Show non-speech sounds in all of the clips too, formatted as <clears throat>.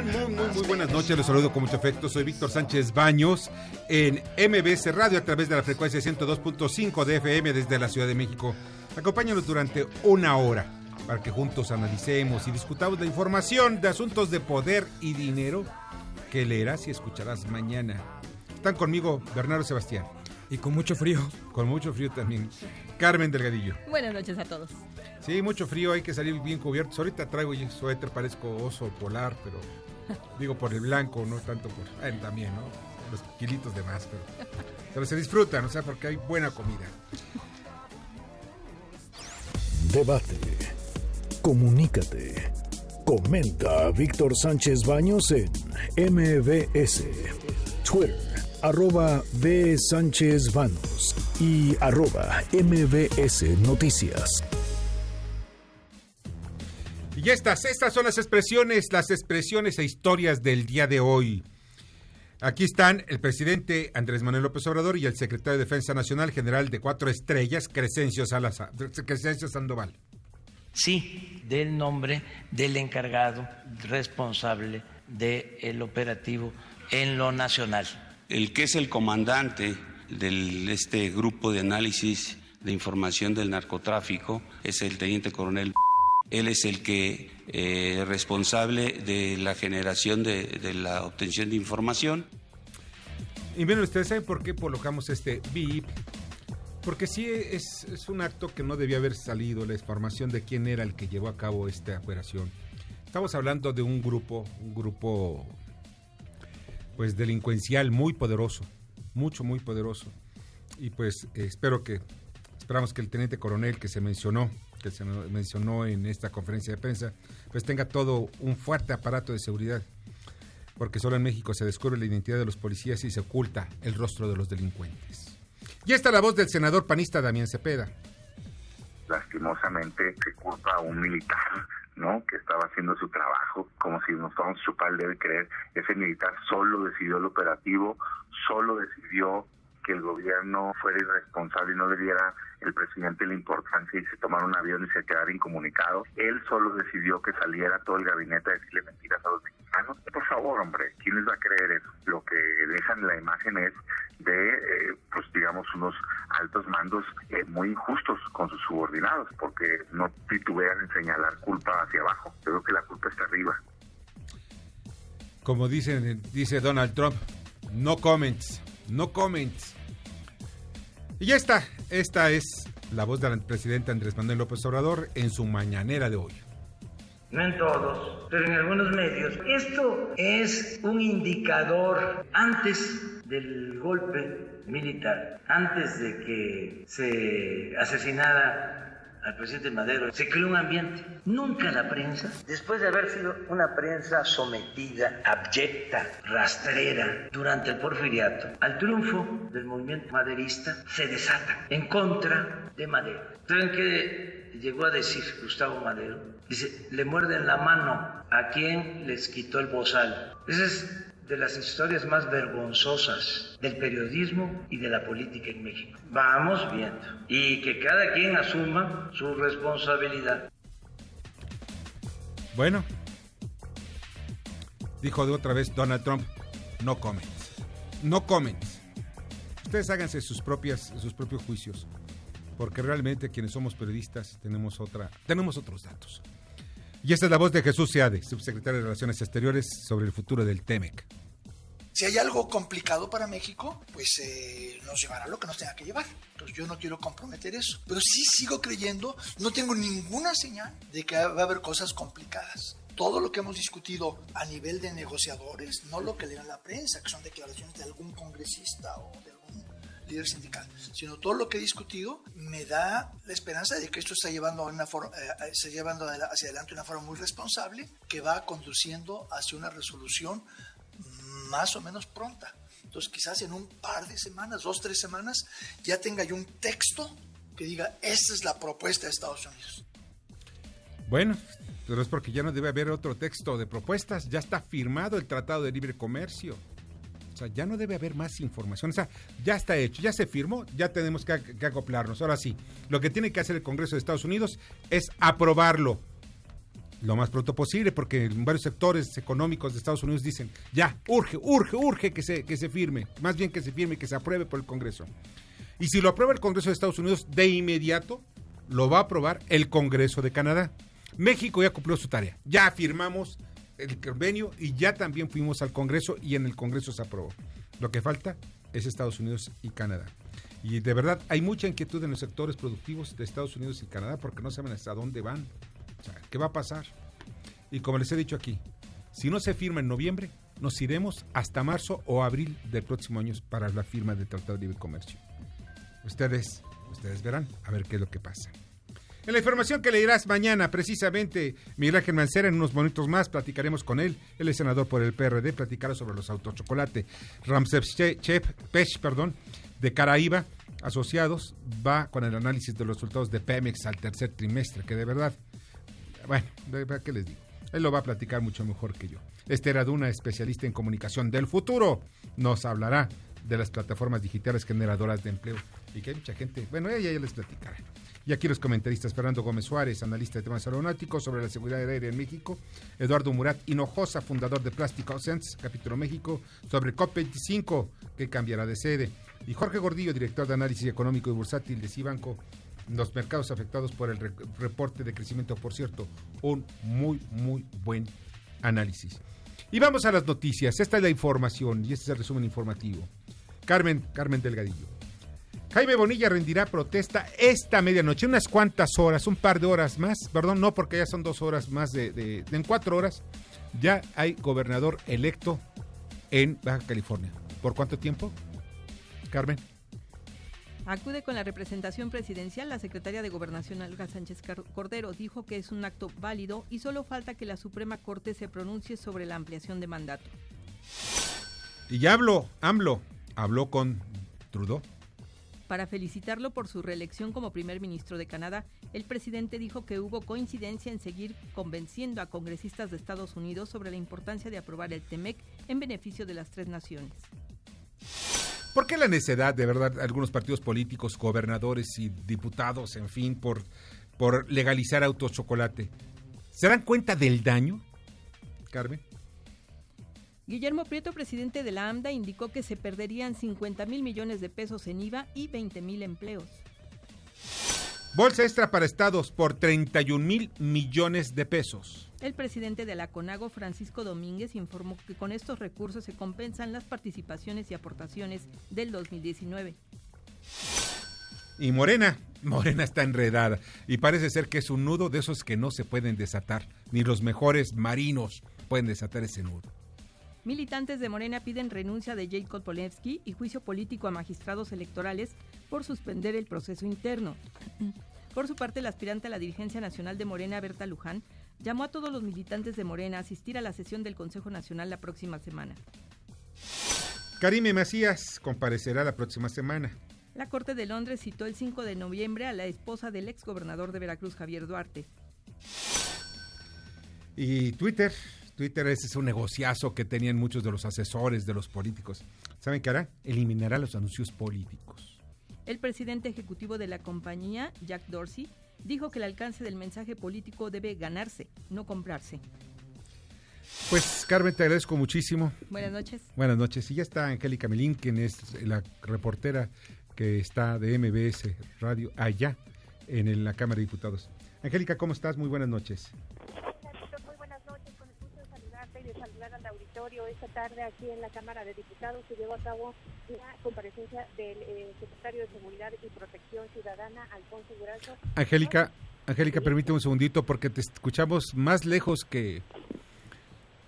Están? Muy, muy, muy buenas noches. Los saludo con mucho afecto. Soy Víctor Sánchez Baños en MBS Radio a través de la frecuencia 102.5 de FM desde la Ciudad de México. Acompáñanos durante una hora para que juntos analicemos y discutamos la información de asuntos de poder y dinero que leerás y escucharás mañana. Están conmigo Bernardo Sebastián. Y con mucho frío. Con mucho frío también. Carmen Delgadillo. Buenas noches a todos. Sí, mucho frío, hay que salir bien cubiertos. Ahorita traigo suéter, parezco oso polar, pero digo por el blanco, no tanto por... Eh, también, ¿no? Los kilitos de más, pero, pero se disfrutan, o sea, porque hay buena comida. Debate. Comunícate. Comenta a Víctor Sánchez Baños en MBS. Twitter, arroba B. Sánchez Baños y arroba MBS Noticias. Y estas, estas son las expresiones, las expresiones e historias del día de hoy. Aquí están el presidente Andrés Manuel López Obrador y el secretario de Defensa Nacional, general de cuatro estrellas, Crescencio, Salazar, Crescencio Sandoval. Sí, del nombre del encargado responsable del operativo en lo nacional. El que es el comandante de este grupo de análisis de información del narcotráfico es el teniente coronel él es el que eh, responsable de la generación de, la obtención de información. Y bien, ustedes saben por qué colocamos este BIP. Porque sí es, un acto que no debía haber salido la información de quién era el que llevó a cabo esta operación. Estamos hablando de un grupo, un grupo pues delincuencial muy poderoso, mucho, muy poderoso. Y pues espero que, esperamos que el teniente coronel que se mencionó, que se mencionó en esta conferencia de prensa, pues tenga todo un fuerte aparato de seguridad, porque solo en México se descubre la identidad de los policías y se oculta el rostro de los delincuentes. Y esta la voz del senador panista Damián Cepeda. Lastimosamente se culpa a un militar ¿no? que estaba haciendo su trabajo, como si nos fuéramos a chupar y creer. Ese militar solo decidió el operativo, solo decidió que el gobierno fuera irresponsable y no le diera el presidente la importancia y se tomara un avión y se quedara incomunicado. Él solo decidió que saliera todo el gabinete a decirle mentiras a los mexicanos. Por favor, hombre, ¿quién les va a creer eso? Lo que dejan la imagen es de, eh, pues digamos, unos altos mandos eh, muy injustos con sus subordinados, porque no titubean en señalar culpa hacia abajo. Creo que la culpa está arriba. Como dice, dice Donald Trump, no comments, no comments. Y ya está, esta es la voz del presidente Andrés Manuel López Obrador en su mañanera de hoy. No en todos, pero en algunos medios. Esto es un indicador antes del golpe militar, antes de que se asesinara al presidente Madero, se creó un ambiente. Nunca la prensa, después de haber sido una prensa sometida, abyecta, rastrera durante el porfiriato, al triunfo del movimiento maderista, se desata en contra de Madero. ¿Saben qué llegó a decir Gustavo Madero? Dice, le muerden la mano a quien les quitó el bozal. Ese es de las historias más vergonzosas del periodismo y de la política en México. Vamos viendo. Y que cada quien asuma su responsabilidad. Bueno, dijo de otra vez Donald Trump, no comments. No comments. Ustedes háganse sus, propias, sus propios juicios. Porque realmente quienes somos periodistas tenemos, otra, tenemos otros datos. Y esta es la voz de Jesús Seade, subsecretario de Relaciones Exteriores, sobre el futuro del TEMEC. Si hay algo complicado para México, pues eh, nos llevará lo que nos tenga que llevar. Entonces yo no quiero comprometer eso. Pero sí sigo creyendo, no tengo ninguna señal de que va a haber cosas complicadas. Todo lo que hemos discutido a nivel de negociadores, no lo que le la prensa, que son declaraciones de algún congresista o de algún líder sindical, sino todo lo que he discutido me da la esperanza de que esto está llevando, una forma, eh, está llevando hacia adelante de una forma muy responsable que va conduciendo hacia una resolución más o menos pronta. Entonces quizás en un par de semanas, dos, tres semanas, ya tenga yo un texto que diga, esta es la propuesta de Estados Unidos. Bueno, pero es porque ya no debe haber otro texto de propuestas, ya está firmado el Tratado de Libre Comercio. O sea, ya no debe haber más información. O sea, ya está hecho, ya se firmó, ya tenemos que, que acoplarnos. Ahora sí, lo que tiene que hacer el Congreso de Estados Unidos es aprobarlo lo más pronto posible, porque varios sectores económicos de Estados Unidos dicen, ya, urge, urge, urge que se, que se firme, más bien que se firme que se apruebe por el Congreso. Y si lo aprueba el Congreso de Estados Unidos, de inmediato lo va a aprobar el Congreso de Canadá. México ya cumplió su tarea. Ya firmamos el convenio y ya también fuimos al Congreso y en el Congreso se aprobó. Lo que falta es Estados Unidos y Canadá. Y de verdad hay mucha inquietud en los sectores productivos de Estados Unidos y Canadá porque no saben hasta dónde van. ¿Qué va a pasar? Y como les he dicho aquí, si no se firma en noviembre, nos iremos hasta marzo o abril del próximo año para la firma del Tratado de Libre Comercio. Ustedes, ustedes verán a ver qué es lo que pasa. En la información que leerás mañana, precisamente, Miguel Ángel Mancera, en unos momentos más platicaremos con él. Él es senador por el PRD, platicará sobre los autos chocolate. Ramsey Pech, perdón, de Caraíba, asociados, va con el análisis de los resultados de Pemex al tercer trimestre, que de verdad, bueno, ¿qué les digo? Él lo va a platicar mucho mejor que yo. Esther Aduna, especialista en comunicación del futuro, nos hablará de las plataformas digitales generadoras de empleo y que hay mucha gente, bueno, ella ya les platicará. Y aquí los comentaristas Fernando Gómez Suárez, analista de temas aeronáuticos sobre la seguridad aérea en México, Eduardo Murat Hinojosa, fundador de Plástico Sense, capítulo México, sobre COP25, que cambiará de sede, y Jorge Gordillo, director de análisis económico y bursátil de Cibanco, los mercados afectados por el reporte de crecimiento, por cierto, un muy, muy buen análisis. Y vamos a las noticias. Esta es la información y este es el resumen informativo. Carmen, Carmen Delgadillo. Jaime Bonilla rendirá protesta esta medianoche, unas cuantas horas, un par de horas más, perdón, no porque ya son dos horas más de, de, en cuatro horas, ya hay gobernador electo en Baja California. ¿Por cuánto tiempo? Carmen. Acude con la representación presidencial. La secretaria de Gobernación, Alga Sánchez Cordero, dijo que es un acto válido y solo falta que la Suprema Corte se pronuncie sobre la ampliación de mandato. Y ya habló, AMLO, habló con Trudeau. Para felicitarlo por su reelección como primer ministro de Canadá, el presidente dijo que hubo coincidencia en seguir convenciendo a congresistas de Estados Unidos sobre la importancia de aprobar el TEMEC en beneficio de las tres naciones. ¿Por qué la necedad, de verdad, algunos partidos políticos, gobernadores y diputados, en fin, por, por legalizar autos chocolate? ¿Se dan cuenta del daño, Carmen? Guillermo Prieto, presidente de la AMDA, indicó que se perderían 50 mil millones de pesos en IVA y 20 mil empleos. Bolsa extra para estados por 31 mil millones de pesos. El presidente de la CONAGO, Francisco Domínguez, informó que con estos recursos se compensan las participaciones y aportaciones del 2019. Y Morena, Morena está enredada y parece ser que es un nudo de esos que no se pueden desatar, ni los mejores marinos pueden desatar ese nudo. Militantes de Morena piden renuncia de Jacob Polensky y juicio político a magistrados electorales por suspender el proceso interno. <clears throat> Por su parte, el aspirante a la dirigencia nacional de Morena, Berta Luján, llamó a todos los militantes de Morena a asistir a la sesión del Consejo Nacional la próxima semana. Karime Macías comparecerá la próxima semana. La Corte de Londres citó el 5 de noviembre a la esposa del exgobernador de Veracruz, Javier Duarte. Y Twitter Twitter ese es un negociazo que tenían muchos de los asesores de los políticos. ¿Saben qué hará? Eliminará los anuncios políticos. El presidente ejecutivo de la compañía, Jack Dorsey, dijo que el alcance del mensaje político debe ganarse, no comprarse. Pues Carmen, te agradezco muchísimo. Buenas noches. Buenas noches. Y ya está Angélica Melín, quien es la reportera que está de MBS Radio allá en la Cámara de Diputados. Angélica, ¿cómo estás? Muy buenas noches. Esta tarde aquí en la Cámara de Diputados se llevó a cabo la comparecencia del eh, secretario de Seguridad y Protección Ciudadana, Alfonso Durazo. Angélica, Angélica, permíteme un segundito porque te escuchamos más lejos que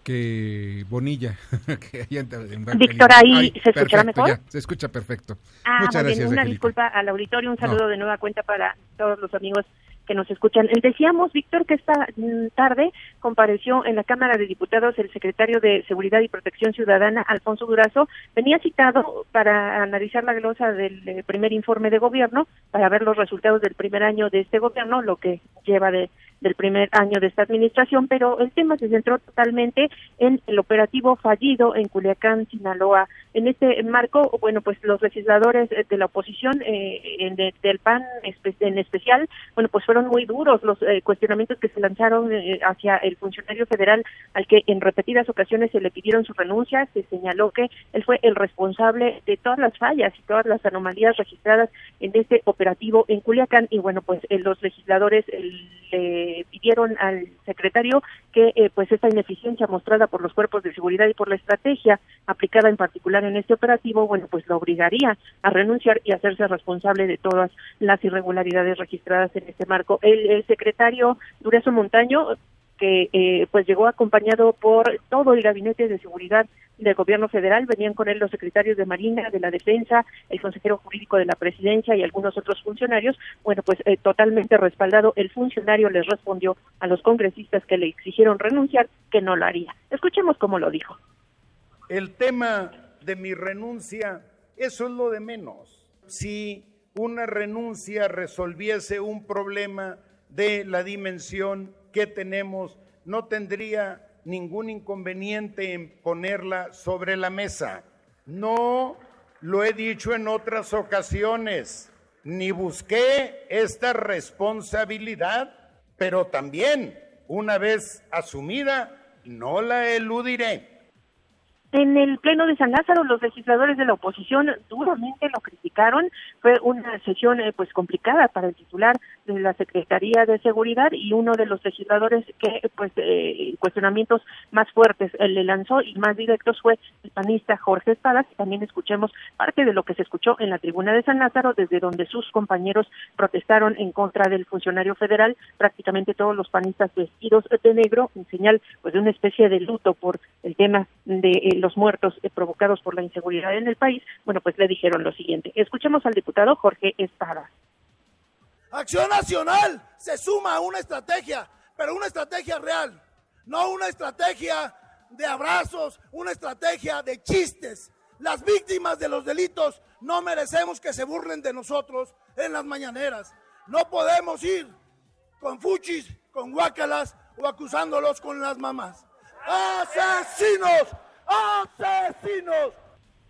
que Bonilla. <laughs> que Víctor, ahí se escuchará mejor. se escucha perfecto. Ah, Muchas gracias. Una disculpa al auditorio, un saludo de nueva cuenta para todos los amigos que nos escuchan. Decíamos, Víctor, que esta mm, tarde compareció en la Cámara de Diputados el secretario de Seguridad y Protección Ciudadana, Alfonso Durazo. Venía citado para analizar la glosa del eh, primer informe de gobierno, para ver los resultados del primer año de este gobierno, lo que lleva de del primer año de esta administración, pero el tema se centró totalmente en el operativo fallido en Culiacán, Sinaloa. En este marco, bueno, pues los legisladores de la oposición eh, del PAN en especial, bueno, pues fueron muy duros los eh, cuestionamientos que se lanzaron eh, hacia el funcionario federal al que en repetidas ocasiones se le pidieron su renuncia, se señaló que él fue el responsable de todas las fallas y todas las anomalías registradas en este operativo en Culiacán y bueno, pues los legisladores le pidieron al secretario que eh, pues esta ineficiencia mostrada por los cuerpos de seguridad y por la estrategia aplicada en particular en este operativo, bueno, pues lo obligaría a renunciar y hacerse responsable de todas las irregularidades registradas en este marco. El, el secretario Durazo Montaño que eh, pues llegó acompañado por todo el gabinete de seguridad del gobierno federal, venían con él los secretarios de Marina, de la Defensa, el consejero jurídico de la presidencia y algunos otros funcionarios. Bueno, pues eh, totalmente respaldado, el funcionario les respondió a los congresistas que le exigieron renunciar que no lo haría. Escuchemos cómo lo dijo. El tema de mi renuncia, eso es lo de menos. Si una renuncia resolviese un problema de la dimensión que tenemos, no tendría ningún inconveniente en ponerla sobre la mesa. No lo he dicho en otras ocasiones, ni busqué esta responsabilidad, pero también, una vez asumida, no la eludiré. En el Pleno de San Lázaro, los legisladores de la oposición duramente lo criticaron. Fue una sesión eh, pues complicada para el titular de la Secretaría de Seguridad y uno de los legisladores que pues eh, cuestionamientos más fuertes eh, le lanzó y más directos fue el panista Jorge Espadas. También escuchemos parte de lo que se escuchó en la tribuna de San Lázaro, desde donde sus compañeros protestaron en contra del funcionario federal. Prácticamente todos los panistas vestidos de negro, en señal pues de una especie de luto por el tema de los muertos eh, provocados por la inseguridad en el país, bueno, pues le dijeron lo siguiente. Escuchemos al diputado Jorge Espada. Acción Nacional se suma a una estrategia, pero una estrategia real, no una estrategia de abrazos, una estrategia de chistes. Las víctimas de los delitos no merecemos que se burlen de nosotros en las mañaneras. No podemos ir con fuchis, con guácalas o acusándolos con las mamás. ¡Asesinos! asesinos.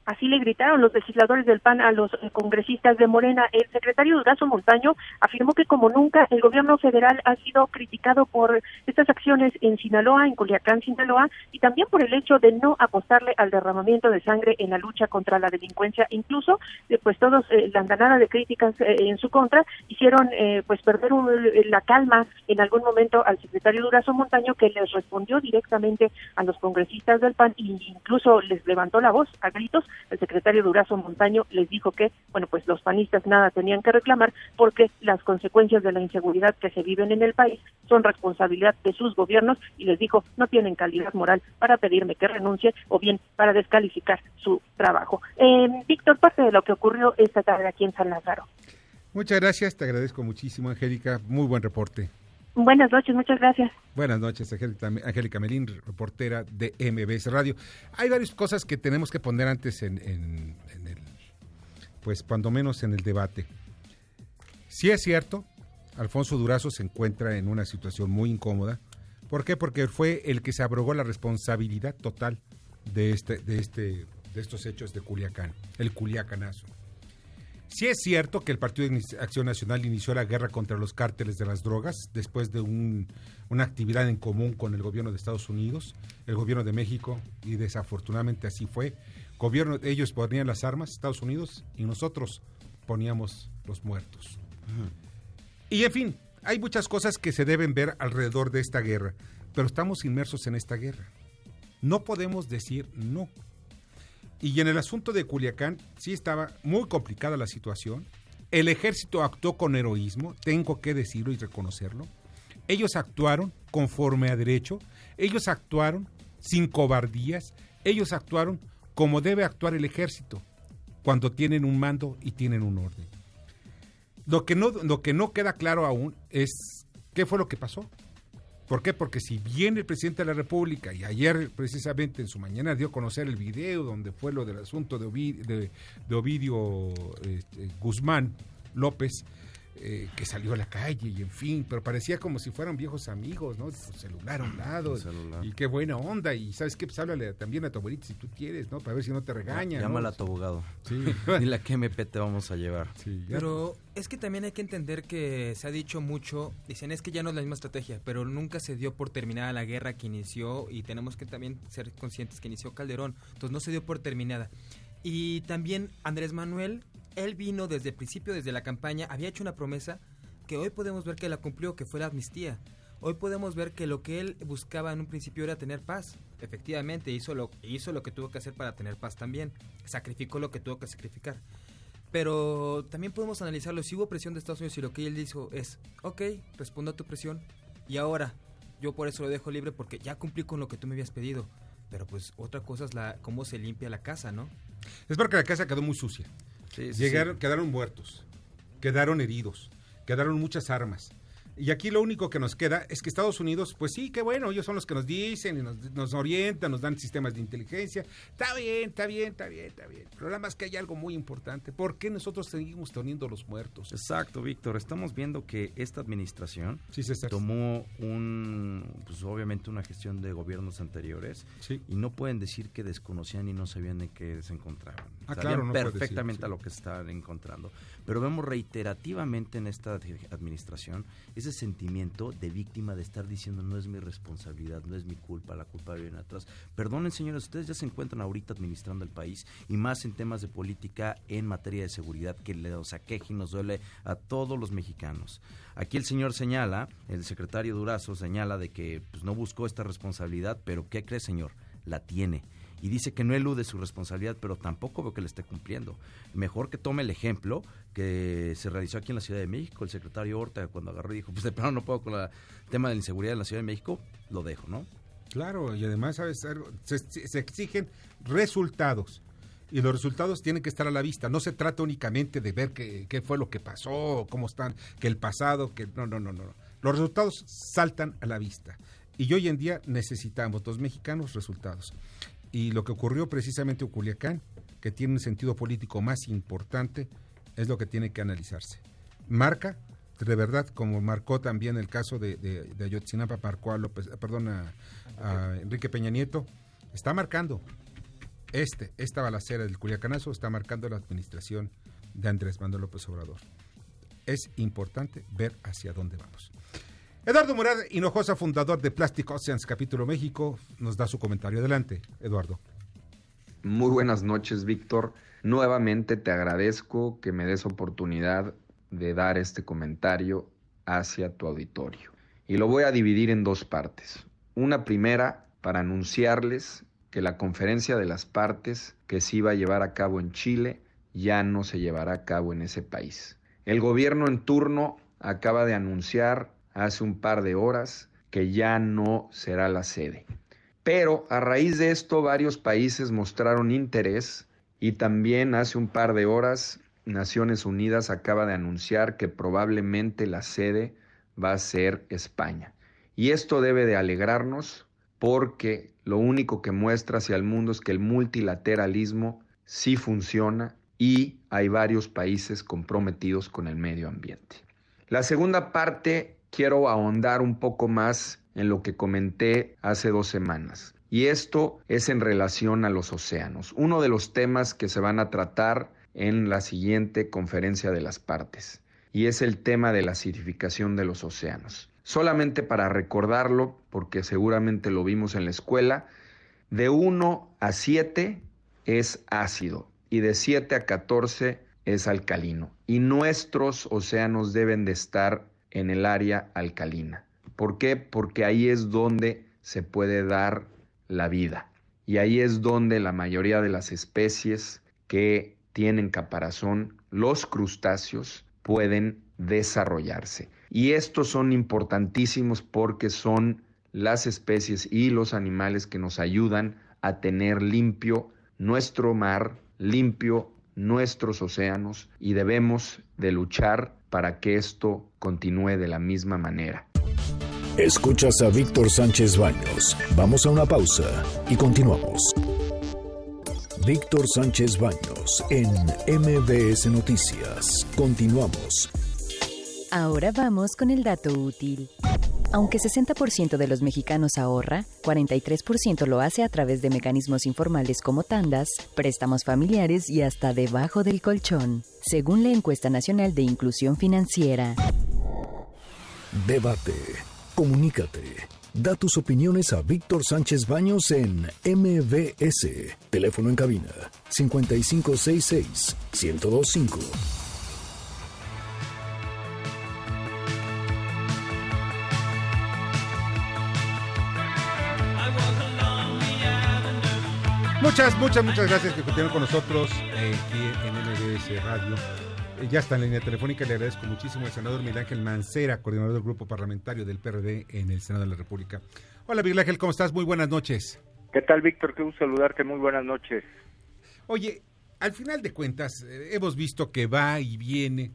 Así le gritaron los legisladores del PAN a los eh, congresistas de Morena. El secretario Durazo Montaño afirmó que como nunca el gobierno federal ha sido criticado por estas acciones en Sinaloa, en Culiacán, Sinaloa, y también por el hecho de no apostarle al derramamiento de sangre en la lucha contra la delincuencia. Incluso, eh, pues todos, eh, la andanada de críticas en su contra, hicieron pues perder la calma en algún momento al secretario Durazo Montaño, que les respondió directamente a los congresistas del PAN e incluso les levantó la voz a gritos el secretario Durazo Montaño les dijo que, bueno, pues los panistas nada tenían que reclamar porque las consecuencias de la inseguridad que se viven en el país son responsabilidad de sus gobiernos y les dijo no tienen calidad moral para pedirme que renuncie o bien para descalificar su trabajo. Eh, Víctor, parte de lo que ocurrió esta tarde aquí en San Lázaro. Muchas gracias, te agradezco muchísimo, Angélica. Muy buen reporte. Buenas noches, muchas gracias. Buenas noches, Angélica Melín, reportera de MBS Radio. Hay varias cosas que tenemos que poner antes en, el, pues cuando menos en el debate. Sí es cierto, Alfonso Durazo se encuentra en una situación muy incómoda. ¿Por qué? Porque fue el que se abrogó la responsabilidad total de este, de este, de estos hechos de Culiacán, el Culiacanazo. Sí es cierto que el Partido de Acción Nacional inició la guerra contra los cárteles de las drogas después de una actividad en común con el gobierno de Estados Unidos, el gobierno de México, y desafortunadamente así fue. Gobierno, ellos ponían las armas, Estados Unidos, y nosotros poníamos los muertos. Y en fin, hay muchas cosas que se deben ver alrededor de esta guerra, pero estamos inmersos en esta guerra. No podemos decir no. Y en el asunto de Culiacán sí estaba muy complicada la situación. El ejército actuó con heroísmo, tengo que decirlo y reconocerlo. Ellos actuaron conforme a derecho, ellos actuaron sin cobardías, ellos actuaron como debe actuar el ejército cuando tienen un mando y tienen un orden. Lo que no, lo que no queda claro aún es qué fue lo que pasó. ¿Por qué? Porque si bien el presidente de la República, y ayer precisamente en su mañana dio a conocer el video donde fue lo del asunto de Ovidio, este, Guzmán López, eh, que salió a la calle y en fin, pero parecía como si fueran viejos amigos, ¿no? Celular a un lado. Y qué buena onda. Y sabes qué, pues háblale también a tu abuelita si tú quieres, ¿no? Para ver si no te regaña. Llámala a tu abogado. Sí. <laughs> Dile a qué MP te vamos a llevar. pero es que también hay que entender que se ha dicho mucho, dicen es que ya no es la misma estrategia, pero nunca se dio por terminada la guerra que inició y tenemos que también ser conscientes que inició Calderón. Entonces no se dio por terminada. Y también Andrés Manuel él vino desde el principio, desde la campaña, había hecho una promesa que hoy podemos ver que la cumplió, que fue la amnistía. Hoy podemos ver que lo que él buscaba en un principio era tener paz. Efectivamente, hizo lo, hizo lo que tuvo que hacer para tener paz también. Sacrificó lo que tuvo que sacrificar. Pero también podemos analizarlo. Si hubo presión de Estados Unidos y lo que él dijo es, ok, respondo a tu presión. Y ahora, yo por eso lo dejo libre porque ya cumplí con lo que tú me habías pedido. Pero pues otra cosa es cómo se limpia la casa, ¿no? Es porque la casa quedó muy sucia. Llegaron, Quedaron muertos, quedaron heridos, quedaron muchas armas. Y aquí lo único que nos queda es que Estados Unidos, pues sí, qué bueno, ellos son los que nos dicen y nos, orientan, nos dan sistemas de inteligencia. Está bien, está bien, está bien, está bien. Pero nada más que hay algo muy importante. ¿Por qué nosotros seguimos teniendo los muertos? Exacto, Víctor. Estamos viendo que esta administración tomó un, pues obviamente una gestión de gobiernos anteriores y no pueden decir que desconocían y no sabían de qué se encontraban. Ah, Sabían perfectamente a lo que se estaban encontrando. Pero vemos reiterativamente en esta administración ese sentimiento de víctima de estar diciendo no es mi responsabilidad, no es mi culpa, la culpa viene atrás. Perdonen señores, ustedes ya se encuentran ahorita administrando el país y más en temas de política en materia de seguridad que los aqueje y nos duele a todos los mexicanos. Aquí el señor señala, el secretario Durazo señala de que pues, no buscó esta responsabilidad, pero ¿qué cree señor? La tiene y dice que no elude su responsabilidad, pero tampoco veo que le esté cumpliendo. Mejor que tome el ejemplo que se realizó aquí en la Ciudad de México, el secretario Horta cuando agarró y dijo, pues de plano no puedo con el tema de la inseguridad en la Ciudad de México, lo dejo, ¿no? Claro, y además, ¿sabes? Se, exigen resultados y los resultados tienen que estar a la vista. No se trata únicamente de ver qué, qué, fue lo que pasó, cómo están, que el pasado, que no, no, no, no. Los resultados saltan a la vista. Y hoy en día necesitamos, los mexicanos, resultados y lo que ocurrió precisamente en Culiacán, que tiene un sentido político más importante, es lo que tiene que analizarse. Marca, de verdad, como marcó también el caso de, Ayotzinapa, marcó a López, perdón, a, Enrique Peña Nieto, está marcando este, esta balacera del Culiacanazo, está marcando la administración de Andrés Manuel López Obrador. Es importante ver hacia dónde vamos. Eduardo Murad Hinojosa, fundador de Plastic Oceans Capítulo México, nos da su comentario. Adelante, Eduardo. Muy buenas noches, Víctor. Nuevamente te agradezco que me des oportunidad de dar este comentario hacia tu auditorio. Y lo voy a dividir en dos partes. Una primera para anunciarles que la conferencia de las partes que se iba a llevar a cabo en Chile ya no se llevará a cabo en ese país. El gobierno en turno acaba de anunciar hace un par de horas que ya no será la sede. Pero a raíz de esto varios países mostraron interés y también hace un par de horas Naciones Unidas acaba de anunciar que probablemente la sede va a ser España. Y esto debe de alegrarnos porque lo único que muestra hacia el mundo es que el multilateralismo sí funciona y hay varios países comprometidos con el medio ambiente. La segunda parte quiero ahondar un poco más en lo que comenté hace dos semanas. Y esto es en relación a los océanos, uno de los temas que se van a tratar en la siguiente conferencia de las partes, y es el tema de la acidificación de los océanos. Solamente para recordarlo, porque seguramente lo vimos en la escuela, de 1 a 7 es ácido y de 7 a 14 es alcalino. Y nuestros océanos deben de estar en el área alcalina. ¿Por qué? Porque ahí es donde se puede dar la vida. Y ahí es donde la mayoría de las especies que tienen caparazón, los crustáceos, pueden desarrollarse. Y estos son importantísimos porque son las especies y los animales que nos ayudan a tener limpio nuestro mar, limpio nuestros océanos y debemos de luchar para que esto continúe de la misma manera. Escuchas a Víctor Sánchez Baños. Vamos a una pausa y continuamos. Víctor Sánchez Baños en MBS Noticias. Continuamos. Ahora vamos con el dato útil. Aunque 60% de los mexicanos ahorra, 43% lo hace a través de mecanismos informales como tandas, préstamos familiares y hasta debajo del colchón, según la encuesta nacional de inclusión financiera. Debate. Comunícate. Da tus opiniones a Víctor Sánchez Baños en MBS. Teléfono en cabina 5566 1025. Muchas, muchas, muchas gracias que continúen con nosotros eh, aquí en MBS Radio. Eh, ya está en línea telefónica, le agradezco muchísimo al senador Miguel Ángel Mancera, coordinador del grupo parlamentario del PRD en el Senado de la República. Hola Miguel Ángel, ¿cómo estás? Muy buenas noches. ¿Qué tal, Víctor? Qué gusto saludarte, muy buenas noches. Oye, al final de cuentas, eh, hemos visto que va y viene.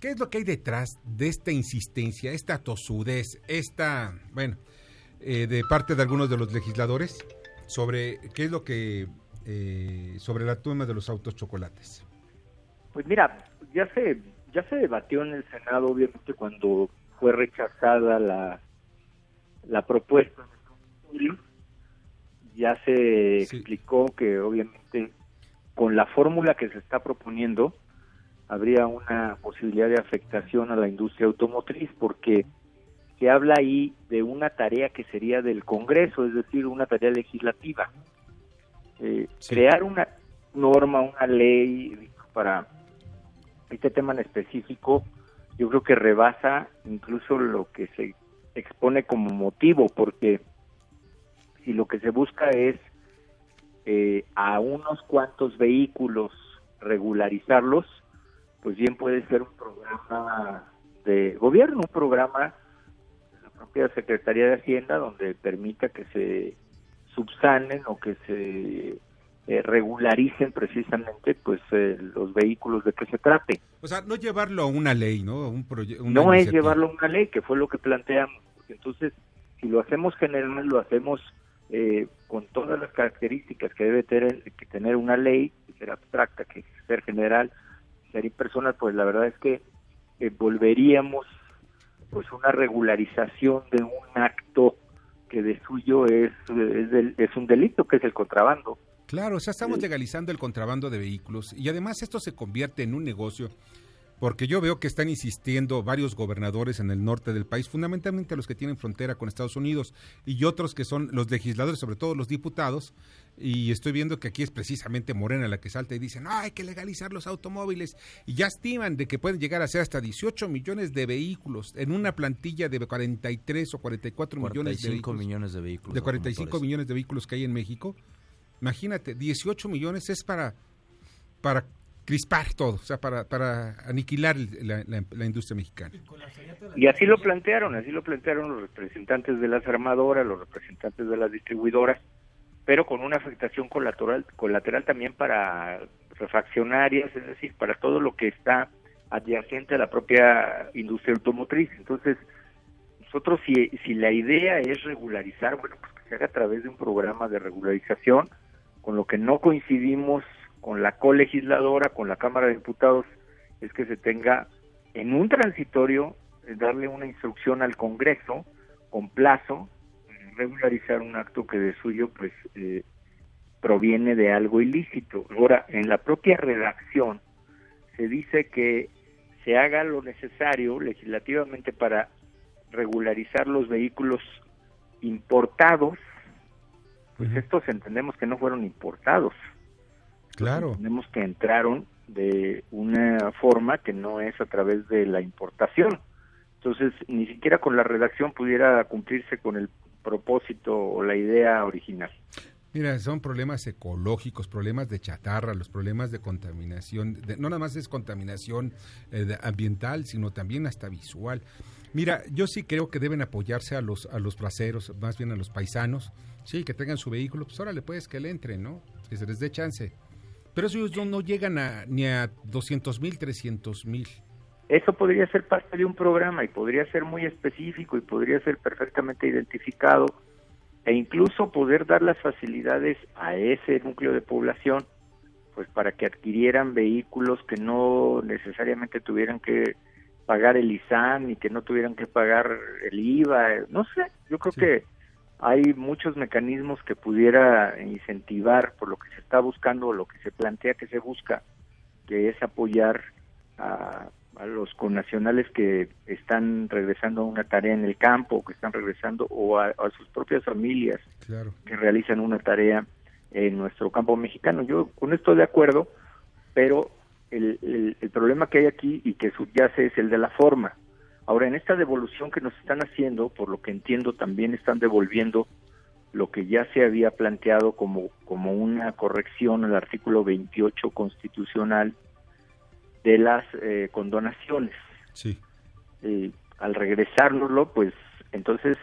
¿Qué es lo que hay detrás de esta insistencia, esta tosudez, esta, bueno, de parte de algunos de los legisladores? Sobre qué es lo que eh, sobre la toma de los autos chocolates. Pues mira, ya se ya se debatió en el Senado obviamente cuando fue rechazada la la propuesta ya se explicó que obviamente con la fórmula que se está proponiendo habría una posibilidad de afectación a la industria automotriz porque se habla ahí de una tarea que sería del Congreso, es decir, una tarea legislativa. Eh, crear una norma, una ley para este tema en específico, yo creo que rebasa incluso lo que se expone como motivo, porque si lo que se busca es eh, a unos cuantos vehículos regularizarlos, pues bien puede ser un programa de gobierno, un programa propia Secretaría de Hacienda donde permita que se subsanen o que se eh, regularicen precisamente pues eh, los vehículos de que se trate. O sea, no llevarlo a una ley, ¿no? Un no es llevarlo a una ley, que fue lo que planteamos. Porque entonces, si lo hacemos general, lo hacemos eh, con todas las características que debe tener, que tener una ley, que ser abstracta, que ser general, ser impersonal, pues la verdad es que volveríamos pues una regularización de un acto que de suyo es, es, un delito, que es el contrabando. Claro, o sea, estamos legalizando el contrabando de vehículos y además esto se convierte en un negocio porque yo veo que están insistiendo varios gobernadores en el norte del país, fundamentalmente los que tienen frontera con Estados Unidos y otros que son los legisladores, sobre todo los diputados, y estoy viendo que aquí es precisamente Morena la que salta y dice, no, hay que legalizar los automóviles, y ya estiman de que pueden llegar a ser hasta 18 millones de vehículos en una plantilla de 43 o 44 millones de vehículos. millones de vehículos. De 45 millones de vehículos que hay en México. Imagínate, 18 millones es para, para crispar todo, o sea, para, para aniquilar la, industria mexicana. Y así lo plantearon, así lo plantearon los representantes de las armadoras, los representantes de las distribuidoras, pero con una afectación colateral, colateral también para refaccionarias, es decir, para todo lo que está adyacente a la propia industria automotriz. Entonces, nosotros si, si la idea es regularizar, bueno, pues que se haga a través de un programa de regularización, con lo que no coincidimos con la colegisladora, con la Cámara de Diputados, es que se tenga en un transitorio eh, darle una instrucción al Congreso con plazo regularizar un acto que de suyo pues eh, proviene de algo ilícito. Ahora, en la propia redacción se dice que se haga lo necesario legislativamente para regularizar los vehículos importados, pues estos entendemos que no fueron importados, Claro. Tenemos que entraron de una forma que no es a través de la importación. Entonces, ni siquiera con la redacción pudiera cumplirse con el propósito o la idea original. Mira, son problemas ecológicos, problemas de chatarra, los problemas de contaminación, no nada más es contaminación eh, ambiental, sino también hasta visual. Mira, yo sí creo que deben apoyarse a los a los braceros, más bien a los paisanos, sí, que tengan su vehículo, pues ahora le puedes que le entre, ¿no? Que se les dé chance. Pero ellos no, llegan a, ni a 200 mil, 300 mil. Eso podría ser parte de un programa y podría ser muy específico y podría ser perfectamente identificado e incluso poder dar las facilidades a ese núcleo de población pues para que adquirieran vehículos que no necesariamente tuvieran que pagar el ISAN y que no tuvieran que pagar el IVA, no sé, yo creo que hay muchos mecanismos que pudiera incentivar por lo que se está buscando o lo que se plantea que se busca, que es apoyar a, a los connacionales que están regresando a una tarea en el campo, que están regresando, o a, sus propias familias que realizan una tarea en nuestro campo mexicano. Yo con esto estoy de acuerdo, pero el, el, problema que hay aquí y que subyace es el de la forma. Ahora, en esta devolución que nos están haciendo, por lo que entiendo, también están devolviendo lo que ya se había planteado como, como una corrección al artículo 28 constitucional de las eh, condonaciones. Sí. al regresárnoslo, pues entonces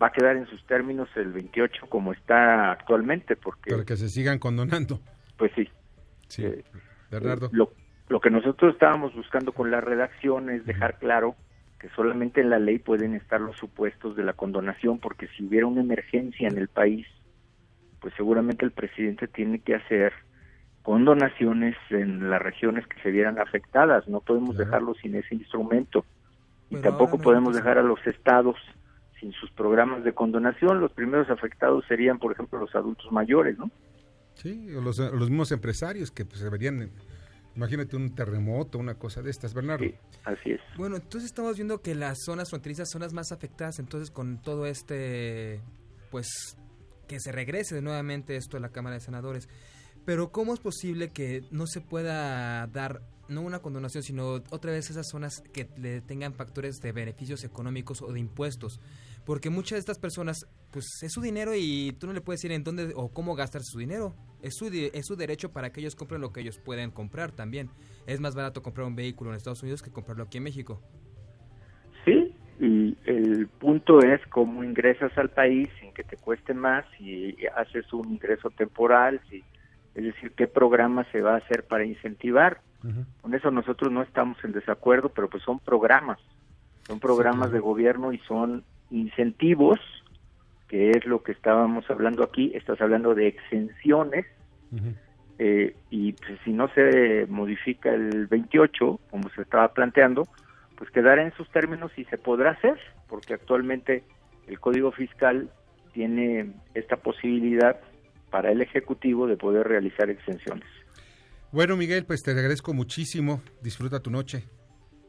va a quedar en sus términos el 28 como está actualmente, porque... Para que se sigan condonando. Pues sí. Sí, eh, Bernardo. lo, lo que nosotros estábamos buscando con la redacción es dejar claro que solamente en la ley pueden estar los supuestos de la condonación, porque si hubiera una emergencia en el país, pues seguramente el presidente tiene que hacer con donaciones en las regiones que se vieran afectadas. No podemos dejarlo sin ese instrumento. Y tampoco podemos dejar a los estados sin sus programas de condonación. Los primeros afectados serían, por ejemplo, los adultos mayores, ¿no? Sí, los, los mismos empresarios que pues, se verían Imagínate un terremoto, una cosa de estas, Bernardo. así es. Bueno, entonces estamos viendo que las zonas fronterizas son las más afectadas, entonces con todo este, pues, que se regrese nuevamente esto a la Cámara de Senadores. Pero ¿cómo es posible que no se pueda dar no una condonación, sino otra vez esas zonas que le tengan factores de beneficios económicos o de impuestos? Porque muchas de estas personas, pues es su dinero y tú no le puedes decir en dónde o cómo gastar su dinero. Es su, es su derecho para que ellos compren lo que ellos pueden comprar también. Es más barato comprar un vehículo en Estados Unidos que comprarlo aquí en México. Sí, y el punto es cómo ingresas al país sin que te cueste más, si haces un ingreso temporal, si es decir, qué programa se va a hacer para incentivar. Con eso nosotros no estamos en desacuerdo, pero pues son programas, son programas de gobierno y son incentivos, que es lo que estábamos hablando aquí, estás hablando de exenciones, eh, y pues, si no se modifica el 28, como se estaba planteando, pues quedará en sus términos y se podrá hacer, porque actualmente el Código Fiscal tiene esta posibilidad para el Ejecutivo de poder realizar exenciones. Bueno, Miguel, pues te agradezco muchísimo. Disfruta tu noche.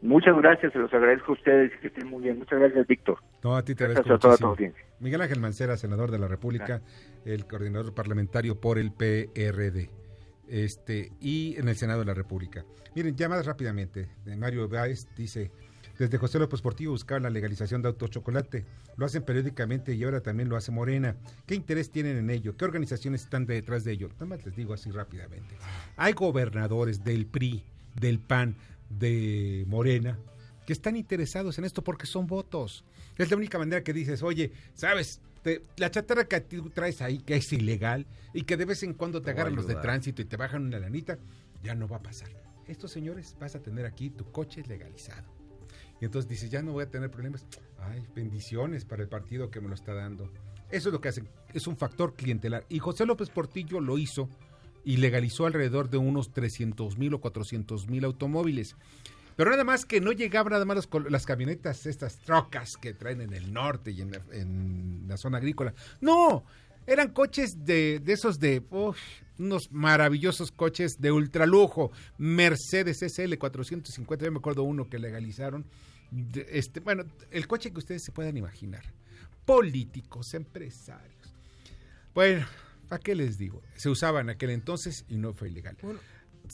Muchas gracias, se los agradezco a ustedes y que estén muy bien. Muchas gracias, Víctor. No, a ti te agradezco muchísimo. Miguel Ángel Mancera, senador de la República, el coordinador parlamentario por el PRD. Este, y en el Senado de la República. Miren, ya más rápidamente, Mario Báez dice, desde José López Portillo buscaban la legalización de autochocolate. Lo hacen periódicamente y ahora también lo hace Morena. ¿Qué interés tienen en ello? ¿Qué organizaciones están detrás de ello? Nada más les digo así rápidamente. Hay gobernadores del PRI, del PAN, de Morena, que están interesados en esto porque son votos. Es la única manera que dices, oye, ¿sabes? la chatarra que tú traes ahí, que es ilegal, y que de vez en cuando te agarran los de tránsito y te bajan una lanita, ya no va a pasar. Estos señores vas a tener aquí tu coche legalizado y entonces dice, ya no voy a tener problemas. Ay, bendiciones para el partido que me lo está dando. Eso es lo que hacen, es un factor clientelar. Y José López Portillo lo hizo y legalizó alrededor de unos 300 mil o 400 mil automóviles. Pero nada más que no llegaban nada más las camionetas, estas trocas que traen en el norte y en la, zona agrícola. No, eran coches de, de esos de unos maravillosos coches de ultralujo. Mercedes SL 450, yo me acuerdo uno que legalizaron. Este, bueno, el coche que ustedes se puedan imaginar. Políticos, empresarios. Bueno, ¿para qué les digo? Se usaba en aquel entonces y no fue ilegal.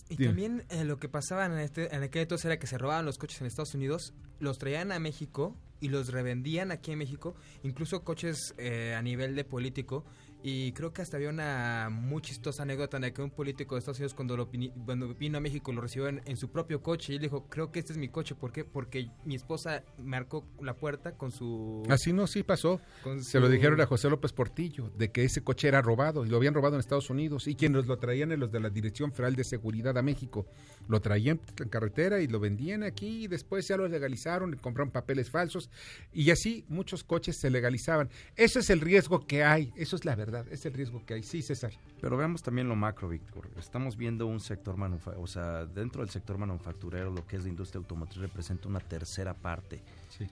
y también eh, lo que pasaba en, este, en aquel entonces era que se robaban los coches en Estados Unidos, los traían a México y los revendían aquí en México, incluso coches eh, a nivel de político Y creo que hasta había una muy chistosa anécdota en la que un político de Estados Unidos cuando, lo, cuando vino a México lo recibió en, su propio coche y él dijo, creo que este es mi coche. ¿Por qué? Porque mi esposa marcó la puerta con su... Así no, sí pasó. Se lo dijeron a José López Portillo, de que ese coche era robado y lo habían robado en Estados Unidos. Y quienes lo traían en los de la Dirección Federal de Seguridad a México. Lo traían en carretera y lo vendían aquí y después ya lo legalizaron y compraron papeles falsos. Y así muchos coches se legalizaban. Eso es el riesgo que hay, eso es la verdad es el riesgo que hay. Sí, César. Pero veamos también lo macro, Víctor. Estamos viendo un sector manufacturero, o sea, dentro del sector manufacturero, lo que es la industria automotriz representa una tercera parte. Sí.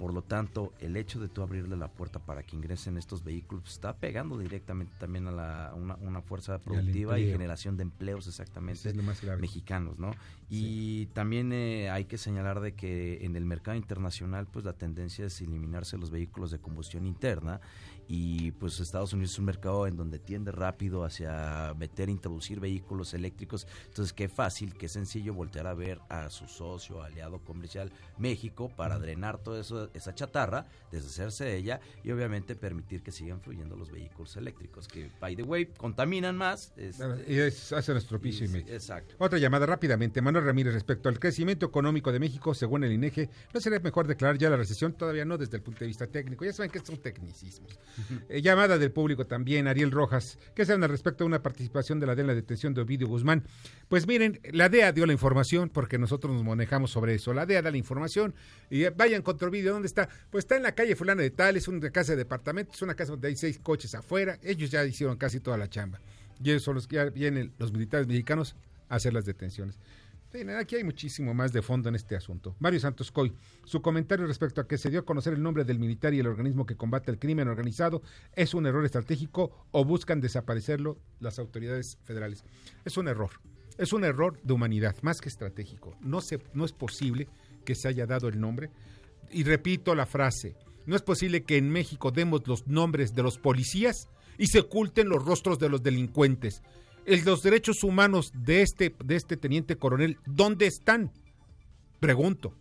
Por lo tanto, el hecho de tú abrirle la puerta para que ingresen estos vehículos está pegando directamente también a la, una, fuerza productiva y, generación de empleos exactamente mexicanos, ¿no? Y también eh, hay que señalar de que en el mercado internacional, pues la tendencia es eliminarse los vehículos de combustión interna y pues Estados Unidos es un mercado en donde tiende rápido hacia meter, introducir vehículos eléctricos, entonces qué fácil, qué sencillo voltear a ver a su socio, aliado comercial México para drenar toda esa chatarra, deshacerse de ella y obviamente permitir que sigan fluyendo los vehículos eléctricos, que by the way contaminan más. y es, hacen estropicio y, Exacto. Otra llamada rápidamente, Manuel Ramírez, respecto al crecimiento económico de México, según el INEGE, ¿no sería mejor declarar ya la recesión? Todavía no desde el punto de vista técnico, ya saben que son tecnicismos. Eh, llamada del público también, Ariel Rojas. ¿Qué saben respecto de una participación de la DEA en la detención de Ovidio Guzmán? Pues miren, la DEA dio la información porque nosotros nos manejamos sobre eso. La DEA da la información y eh, vayan contra Ovidio. ¿Dónde está? Pues está en la calle fulana de tal, es una casa de departamentos, es una casa donde hay seis coches afuera. Ellos ya hicieron casi toda la chamba. Y ellos son los que ya vienen los militares mexicanos a hacer las detenciones aquí hay muchísimo más de fondo en este asunto. Mario Santos Coy, su comentario respecto a que se dio a conocer el nombre del militar y el organismo que combate el crimen organizado es un error estratégico o buscan desaparecerlo las autoridades federales. Es un error. Es un error de humanidad, más que estratégico. No, se, no es posible que se haya dado el nombre. Y repito la frase, no es posible que en México demos los nombres de los policías y se oculten los rostros de los delincuentes los derechos humanos de este, de este teniente coronel, ¿dónde están? Pregunto.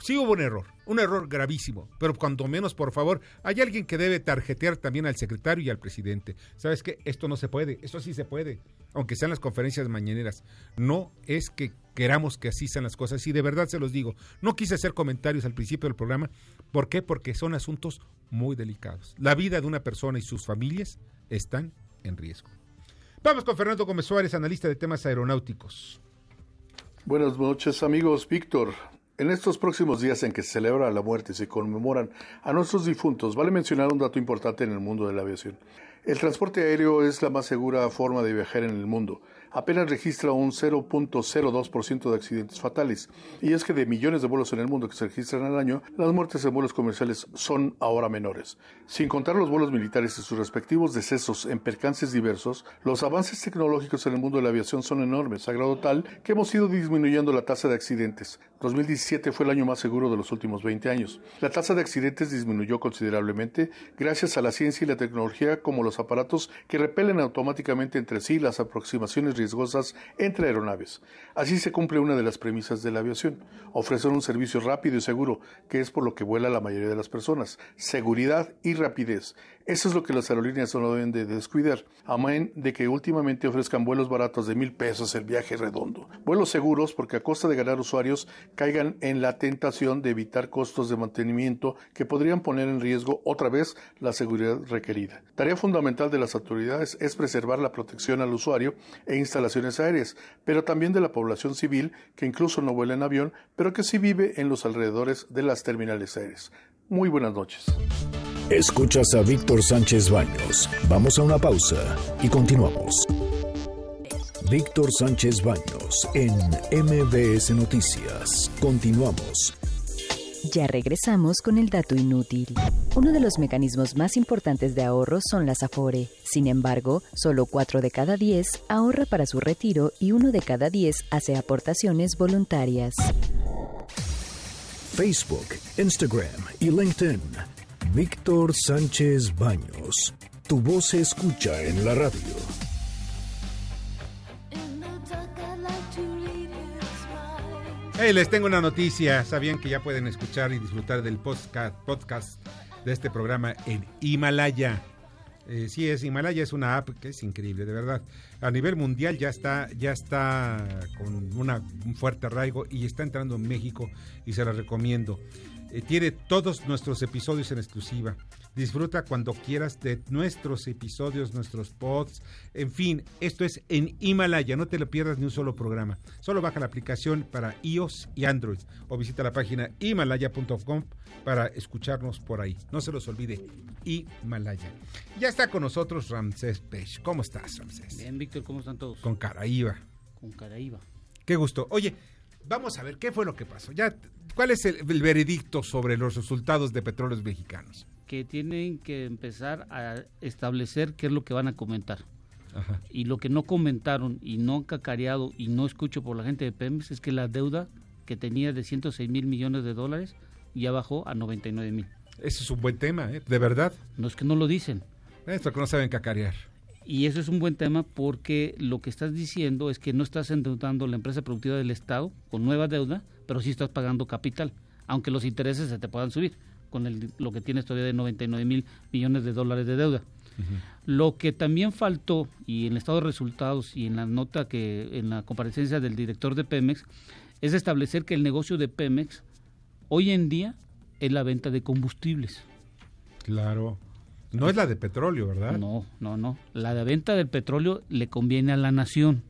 Sí hubo un error, un error gravísimo, pero cuando menos, por favor, hay alguien que debe tarjetear también al secretario y al presidente. ¿Sabes qué? Esto no se puede, esto sí se puede, aunque sean las conferencias mañaneras. No es que queramos que así sean las cosas, y de verdad se los digo, no quise hacer comentarios al principio del programa. ¿Por qué? Porque son asuntos muy delicados. La vida de una persona y sus familias están en riesgo. Vamos con Fernando Gómez Suárez, analista de temas aeronáuticos. Buenas noches, amigos. Víctor, en estos próximos días en que se celebra la muerte y se conmemoran a nuestros difuntos, vale mencionar un dato importante en el mundo de la aviación. El transporte aéreo es la más segura forma de viajar en el mundo apenas registra un 0.02% de accidentes fatales. Y es que de millones de vuelos en el mundo que se registran al año, las muertes en vuelos comerciales son ahora menores. Sin contar los vuelos militares y sus respectivos decesos en percances diversos, los avances tecnológicos en el mundo de la aviación son enormes, a grado tal que hemos ido disminuyendo la tasa de accidentes. 2017 fue el año más seguro de los últimos 20 años. La tasa de accidentes disminuyó considerablemente gracias a la ciencia y la tecnología como los aparatos que repelen automáticamente entre sí las aproximaciones riesgosas entre aeronaves. Así se cumple una de las premisas de la aviación, ofrecer un servicio rápido y seguro, que es por lo que vuela la mayoría de las personas, seguridad y rapidez. Eso es lo que las aerolíneas no deben de descuidar, amén de que últimamente ofrezcan vuelos baratos de mil pesos el viaje redondo. Vuelos seguros porque a costa de ganar usuarios caigan en la tentación de evitar costos de mantenimiento que podrían poner en riesgo otra vez la seguridad requerida. Tarea fundamental de las autoridades es preservar la protección al usuario e instalaciones aéreas, pero también de la población civil que incluso no vuela en avión, pero que sí vive en los alrededores de las terminales aéreas. Muy buenas noches. Escuchas a Víctor Sánchez Baños. Vamos a una pausa y continuamos. Víctor Sánchez Baños en MBS Noticias. Continuamos. Ya regresamos con el dato inútil. Uno de los mecanismos más importantes de ahorro son las Afore. Sin embargo, solo 4 de cada 10 ahorra para su retiro y uno de cada 10 hace aportaciones voluntarias. Facebook, Instagram y LinkedIn. Víctor Sánchez Baños. Tu voz se escucha en la radio. Hey, les tengo una noticia. ¿Sabían que ya pueden escuchar y disfrutar del podcast, de este programa en Himalaya? Eh, sí, es Himalaya es una app que es increíble, de verdad. A nivel mundial ya está, ya está con una, un fuerte arraigo y está entrando en México y se la recomiendo. Eh, tiene todos nuestros episodios en exclusiva. Disfruta cuando quieras de nuestros episodios, nuestros pods. En fin, esto es en Himalaya. No te lo pierdas ni un solo programa. Solo baja la aplicación para iOS y Android o visita la página himalaya.com para escucharnos por ahí. No se los olvide, Himalaya. Ya está con nosotros Ramsés Pech. ¿Cómo estás, Ramsés? Bien, Víctor, ¿cómo están todos? Con Caraíba. Con Caraíba. Qué gusto. Oye, vamos a ver qué fue lo que pasó. Ya, ¿Cuál es el, veredicto sobre los resultados de petróleos mexicanos? Que tienen que empezar a establecer qué es lo que van a comentar. Y lo que no comentaron y no han cacareado y no escucho por la gente de Pemex es que la deuda que tenía de 106 mil millones de dólares ya bajó a 99 mil. Ese es un buen tema, ¿eh? De verdad. No es que no lo dicen. Esto que no saben cacarear. Y eso es un buen tema porque lo que estás diciendo es que no estás endeudando la empresa productiva del Estado con nueva deuda, pero sí estás pagando capital, aunque los intereses se te puedan subir con el, lo que tienes todavía de 99 mil millones de dólares de deuda. Lo que también faltó, y en el estado de resultados y en la nota que, en la comparecencia del director de Pemex, es establecer que el negocio de Pemex hoy en día es la venta de combustibles. Claro. No es la de petróleo, ¿verdad? No, no, no. La de venta del petróleo le conviene a la nación.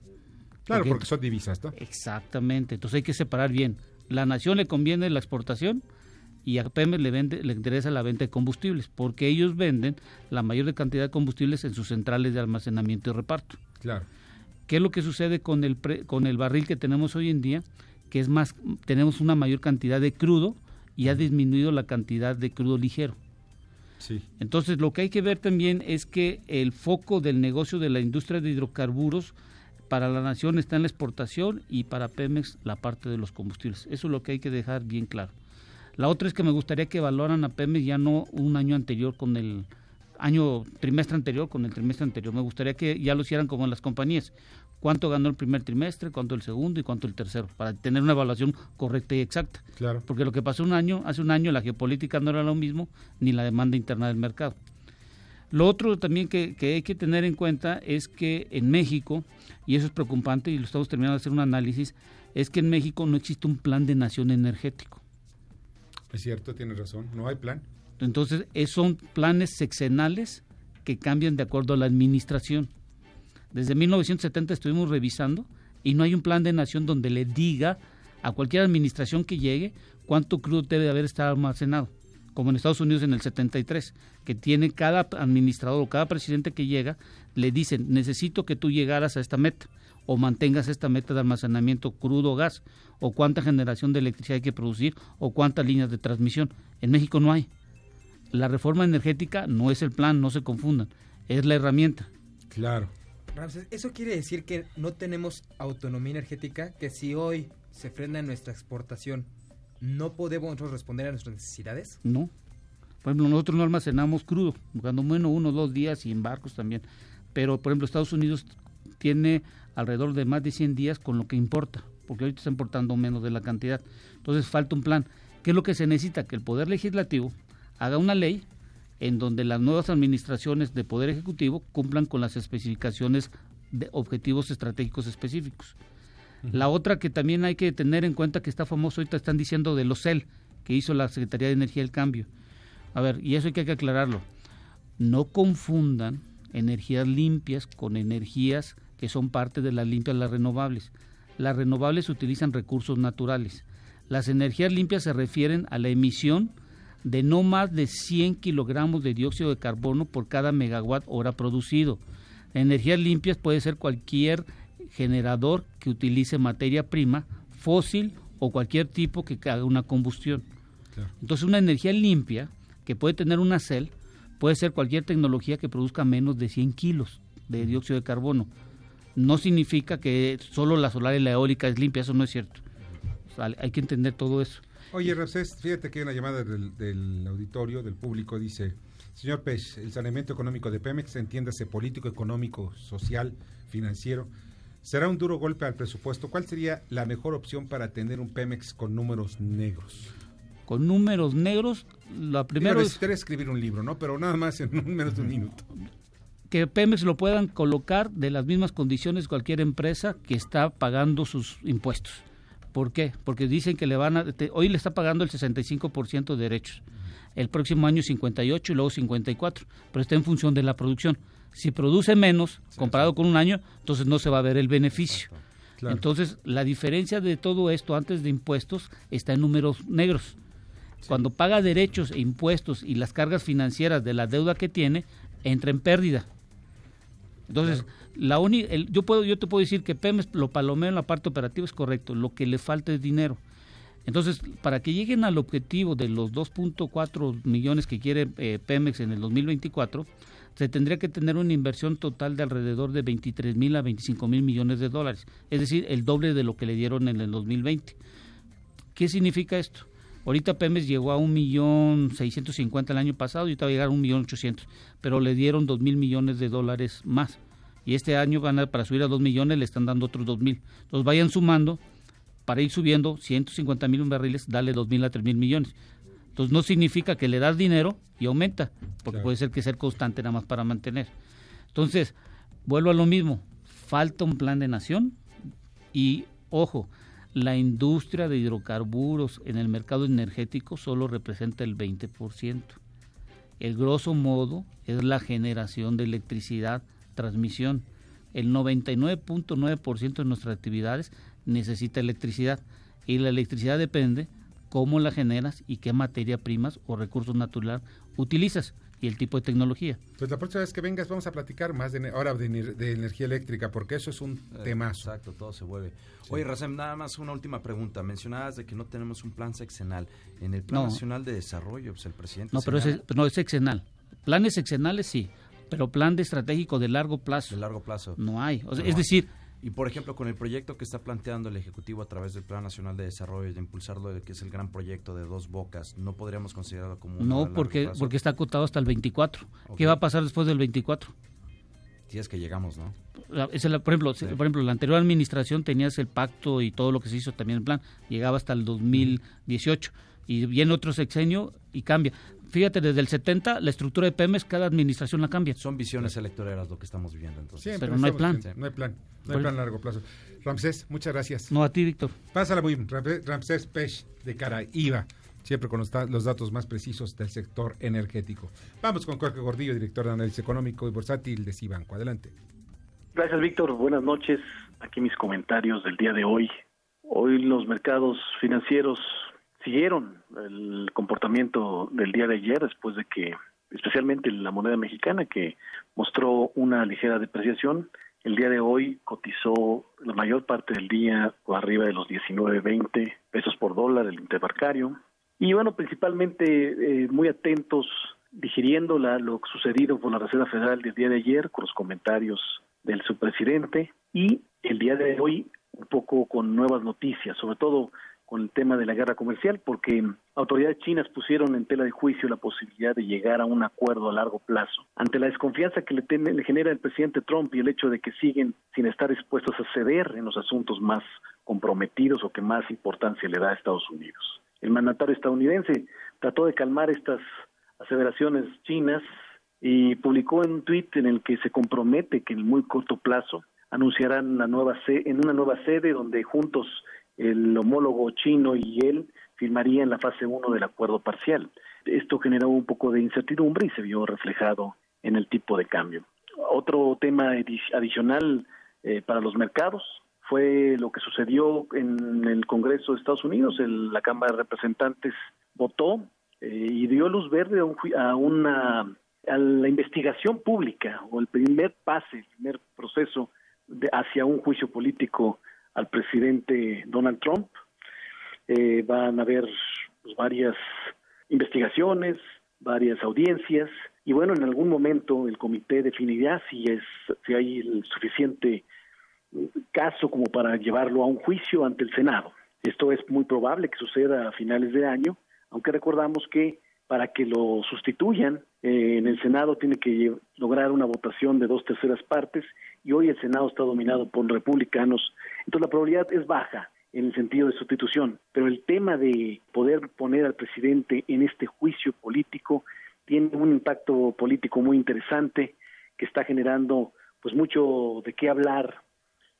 Claro, porque, son divisas, ¿no? Exactamente. Entonces hay que separar bien. La nación le conviene la exportación y a Pemex le, vende, le interesa la venta de combustibles, porque ellos venden la mayor cantidad de combustibles en sus centrales de almacenamiento y reparto. Claro. ¿Qué es lo que sucede con el, con el barril que tenemos hoy en día? Que es más, tenemos una mayor cantidad de crudo y ha disminuido la cantidad de crudo ligero. Sí. Entonces, lo que hay que ver también es que el foco del negocio de la industria de hidrocarburos para la nación está en la exportación y para Pemex la parte de los combustibles. Eso es lo que hay que dejar bien claro. La otra es que me gustaría que valoran a Pemex ya no un año anterior con el año trimestre anterior con el trimestre anterior. Me gustaría que ya lo hicieran como en las compañías cuánto ganó el primer trimestre, cuánto el segundo y cuánto el tercero, para tener una evaluación correcta y exacta. Claro. Porque lo que pasó un año, hace un año la geopolítica no era lo mismo, ni la demanda interna del mercado. Lo otro también que, hay que tener en cuenta es que en México, y eso es preocupante y lo estamos terminando de hacer un análisis, es que en México no existe un plan de nación energético. Es cierto, tiene razón, no hay plan. Entonces, son planes sexenales que cambian de acuerdo a la administración. Desde 1970 estuvimos revisando y no hay un plan de nación donde le diga a cualquier administración que llegue cuánto crudo debe haber estado almacenado, como en Estados Unidos en el 73, que tiene cada administrador o cada presidente que llega, le dicen, necesito que tú llegaras a esta meta o mantengas esta meta de almacenamiento crudo o gas, o cuánta generación de electricidad hay que producir, o cuántas líneas de transmisión. En México no hay. La reforma energética no es el plan, no se confundan, es la herramienta. Claro eso quiere decir que no tenemos autonomía energética, que si hoy se frena nuestra exportación, ¿no podemos responder a nuestras necesidades? No. Por ejemplo, nosotros no almacenamos crudo, cuando menos uno o dos días y en barcos también. Pero, por ejemplo, Estados Unidos tiene alrededor de más de 100 días con lo que importa, porque ahorita está importando menos de la cantidad. Entonces falta un plan. ¿Qué es lo que se necesita? Que el Poder Legislativo haga una ley en donde las nuevas administraciones de Poder Ejecutivo cumplan con las especificaciones de objetivos estratégicos específicos. La otra que también hay que tener en cuenta que está famoso, ahorita están diciendo de los CEL, que hizo la Secretaría de Energía del Cambio. A ver, y eso hay que aclararlo. No confundan energías limpias con energías que son parte de las limpias, las renovables. Las renovables utilizan recursos naturales. Las energías limpias se refieren a la emisión de no más de 100 kilogramos de dióxido de carbono por cada megawatt hora producido. Energías limpias puede ser cualquier generador que utilice materia prima, fósil o cualquier tipo que haga una combustión. Entonces una energía limpia que puede tener una cel puede ser cualquier tecnología que produzca menos de 100 kilos de dióxido de carbono. No significa que solo la solar y la eólica es limpia, eso no es cierto. hay que entender todo eso. Oye, Ramsés, fíjate que hay una llamada del, auditorio, del público, dice, señor Pech, el saneamiento económico de Pemex, entiéndase político, económico, social, financiero, será un duro golpe al presupuesto. ¿Cuál sería la mejor opción para tener un Pemex con números negros? Con números negros, la primera es... escribir un libro, ¿no? Pero nada más en menos de un minuto. Que Pemex lo puedan colocar de las mismas condiciones cualquier empresa que está pagando sus impuestos. ¿Por qué? Porque dicen que le van a hoy le está pagando el 65% de derechos. El próximo año 58 y luego 54, pero está en función de la producción. Si produce menos comparado con un año, entonces no se va a ver el beneficio. Entonces, la diferencia de todo esto antes de impuestos está en números negros. Cuando paga derechos e impuestos y las cargas financieras de la deuda que tiene, entra en pérdida. Entonces, la yo puedo yo te puedo decir que Pemex lo palomeo en la parte operativa es correcto, lo que le falta es dinero. Entonces, para que lleguen al objetivo de los 2.4 millones que quiere eh, Pemex en el 2024, se tendría que tener una inversión total de alrededor de 23 mil a 25 mil millones de dólares, es decir, el doble de lo que le dieron en el 2020. ¿Qué significa esto? Ahorita Pemex llegó a un millón seiscientos cincuenta el año pasado y va a llegar a un millón ochocientos, pero le dieron dos mil millones de dólares más. Y este año van a, para subir a dos millones le están dando otros dos mil. Los vayan sumando para ir subiendo 150 mil barriles, dale dos mil a tres mil millones. Entonces no significa que le das dinero y aumenta, porque puede ser que ser constante nada más para mantener. Entonces, vuelvo a lo mismo, falta un plan de nación y, ojo, la industria de hidrocarburos en el mercado energético solo representa el 20%. El grosso modo es la generación de electricidad, transmisión. El 99.9% de nuestras actividades necesita electricidad y la electricidad depende cómo la generas y qué materia primas o recursos naturales utilizas y el tipo de tecnología. Pues la próxima vez que vengas vamos a platicar más de, ahora de, energía eléctrica, porque eso es un eh, tema. Exacto, todo se vuelve. Oye, Razem, nada más una última pregunta. Mencionabas de que no tenemos un plan sexenal. En el Plan Nacional de Desarrollo, pues el presidente... No, pero es, no es sexenal. Planes sexenales sí, pero plan de estratégico de largo plazo. De largo plazo. No hay. es decir, y por ejemplo, con el proyecto que está planteando el Ejecutivo a través del Plan Nacional de Desarrollo, de impulsarlo, que es el gran proyecto de dos bocas, ¿no podríamos considerarlo como un No, porque, porque está acotado hasta el 24. ¿Qué va a pasar después del 24? Si es que llegamos, ¿no? Es por, ejemplo, por ejemplo, la anterior administración tenías el pacto y todo lo que se hizo también en plan, llegaba hasta el 2018 y viene otro sexenio y cambia. Fíjate, desde el 70 la estructura de Pemex, cada administración la cambia. Son visiones electorales lo que estamos viviendo entonces. pero no hay plan. No hay plan, no hay plan a largo plazo. Ramsés, muchas gracias. No, a ti, Víctor. Pásala muy bien. Ramsés Pech de Caraíba, siempre con los, los, datos más precisos del sector energético. Vamos con Jorge Gordillo, director de análisis económico y bursátil de Cibanco. Adelante. Gracias, Víctor. Buenas noches. Aquí mis comentarios del día de hoy. Hoy los mercados financieros siguieron el comportamiento del día de ayer después de que, especialmente la moneda mexicana, que mostró una ligera depreciación, el día de hoy cotizó la mayor parte del día arriba de los 19.20 pesos por dólar el interbancario. Y bueno, principalmente eh, muy atentos digiriendo la, lo sucedido por la Reserva Federal del día de ayer con los comentarios del subpresidente y el día de hoy un poco con nuevas noticias, sobre todo con el tema de la guerra comercial, porque autoridades chinas pusieron en tela de juicio la posibilidad de llegar a un acuerdo a largo plazo. Ante la desconfianza que le, genera el presidente Trump y el hecho de que siguen sin estar dispuestos a ceder en los asuntos más comprometidos o que más importancia le da a Estados Unidos. El mandatario estadounidense trató de calmar estas aseveraciones chinas y publicó un tuit en el que se compromete que en muy corto plazo anunciarán la nueva en una nueva sede donde juntos el homólogo chino y él firmarían la fase 1 del acuerdo parcial. Esto generó un poco de incertidumbre y se vio reflejado en el tipo de cambio. Otro tema adicional eh, para los mercados fue lo que sucedió en el Congreso de Estados Unidos. la Cámara de Representantes votó eh, y dio luz verde a, una a la investigación pública o el primer pase, el primer proceso de, hacia un juicio político al presidente Donald Trump. Eh, van a haber pues, varias investigaciones, varias audiencias y bueno, en algún momento el comité definirá si es si hay el suficiente caso como para llevarlo a un juicio ante el Senado. Esto es muy probable que suceda a finales de año, aunque recordamos que para que lo sustituyan eh, en el Senado tiene que lograr una votación de dos terceras partes y hoy el Senado está dominado por republicanos, entonces la probabilidad es baja en el sentido de sustitución, pero el tema de poder poner al presidente en este juicio político tiene un impacto político muy interesante que está generando pues mucho de qué hablar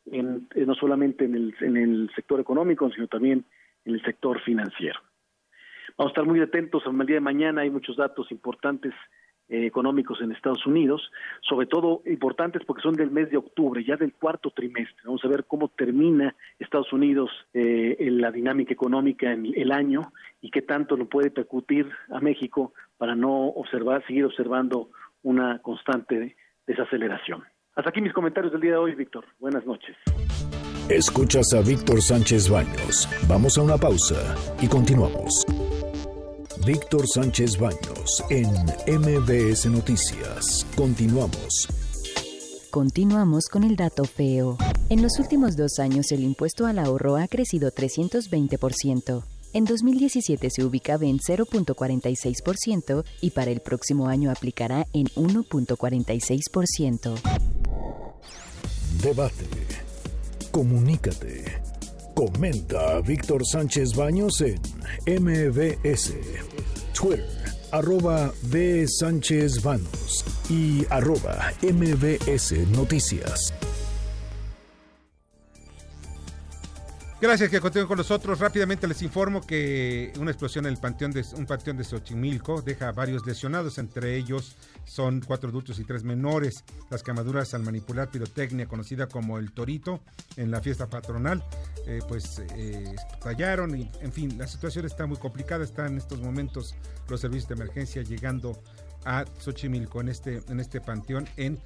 en, no solamente en el, el sector económico, sino también en el sector financiero. Vamos a estar muy atentos al día de mañana, hay muchos datos importantes eh, económicos en Estados Unidos, sobre todo importantes porque son del mes de octubre, ya del cuarto trimestre. Vamos a ver cómo termina Estados Unidos eh, la dinámica económica en el año y qué tanto lo puede percutir a México para no observar, seguir observando una constante desaceleración. Hasta aquí mis comentarios del día de hoy, Víctor. Buenas noches. Escuchas a Víctor Sánchez Baños. Vamos a una pausa y continuamos. Víctor Sánchez Baños en MBS Noticias. Continuamos. Continuamos con el dato feo. En los últimos dos años el impuesto al ahorro ha crecido 320%. En 2017 se ubicaba en 0.46% y para el próximo año aplicará en 1.46%. Debate. Comunícate. Comenta Víctor Sánchez Baños en MBS. Twitter, arroba B. Sánchez Baños y arroba MBS Noticias. Gracias que continúen con nosotros. Rápidamente les informo que una explosión en el panteón de, un panteón de Xochimilco deja varios lesionados, entre ellos son cuatro adultos y tres menores. Las quemaduras al manipular pirotecnia, conocida como el torito, en la fiesta patronal, eh, pues eh, estallaron y, en fin, la situación está muy complicada. Están en estos momentos los servicios de emergencia llegando a Xochimilco en este, en este panteón en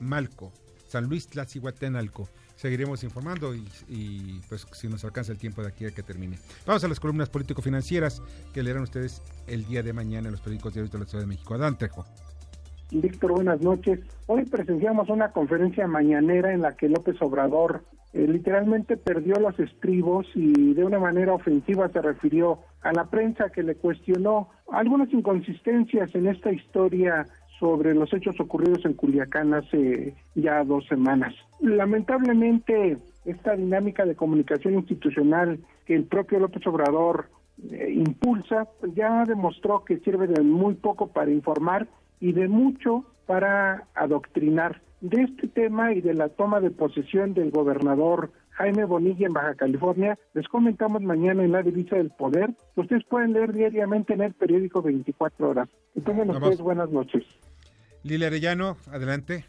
Malco, San Luis Tlazihuatenalco seguiremos informando y, pues si nos alcanza el tiempo de aquí a que termine. Vamos a las columnas político-financieras que leerán ustedes el día de mañana en los periódicos diarios de la Ciudad de México. Adán Trejo. Víctor, buenas noches. Hoy presenciamos una conferencia mañanera en la que López Obrador eh, literalmente perdió los estribos y de una manera ofensiva se refirió a la prensa que le cuestionó algunas inconsistencias en esta historia sobre los hechos ocurridos en Culiacán hace ya dos semanas. Lamentablemente, esta dinámica de comunicación institucional que el propio López Obrador eh, impulsa, pues ya demostró que sirve de muy poco para informar y de mucho para adoctrinar. De este tema y de la toma de posesión del gobernador Jaime Bonilla en Baja California, les comentamos mañana en la divisa del poder. Ustedes pueden leer diariamente en el periódico 24 horas. Entonces, ustedes buenas noches. Lili Arellano, adelante.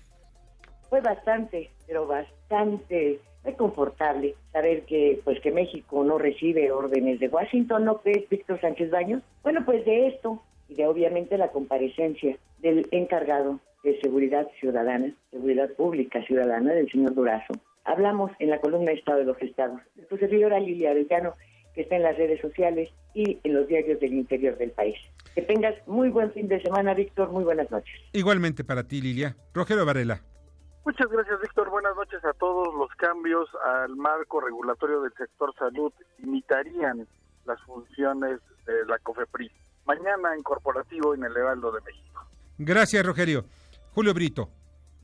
Fue bastante, pero bastante reconfortable saber que pues que México no recibe órdenes de Washington, ¿no crees, Víctor Sánchez Baños? Bueno, pues de esto y de obviamente la comparecencia del encargado de seguridad ciudadana, seguridad pública ciudadana del señor Durazo. Hablamos en la columna Estado de los Estados. Tu servidora Lili Arellano, que está en las redes sociales y en los diarios del interior del país. Que tengas muy buen fin de semana, Víctor. Muy buenas noches. Igualmente para ti, Lilia. Rogelio Varela. Muchas gracias, Víctor. Buenas noches a todos. Los cambios al marco regulatorio del sector salud imitarían las funciones de la COFEPRIS. Mañana en corporativo en el Heraldo de México. Gracias, Rogelio. Julio Brito.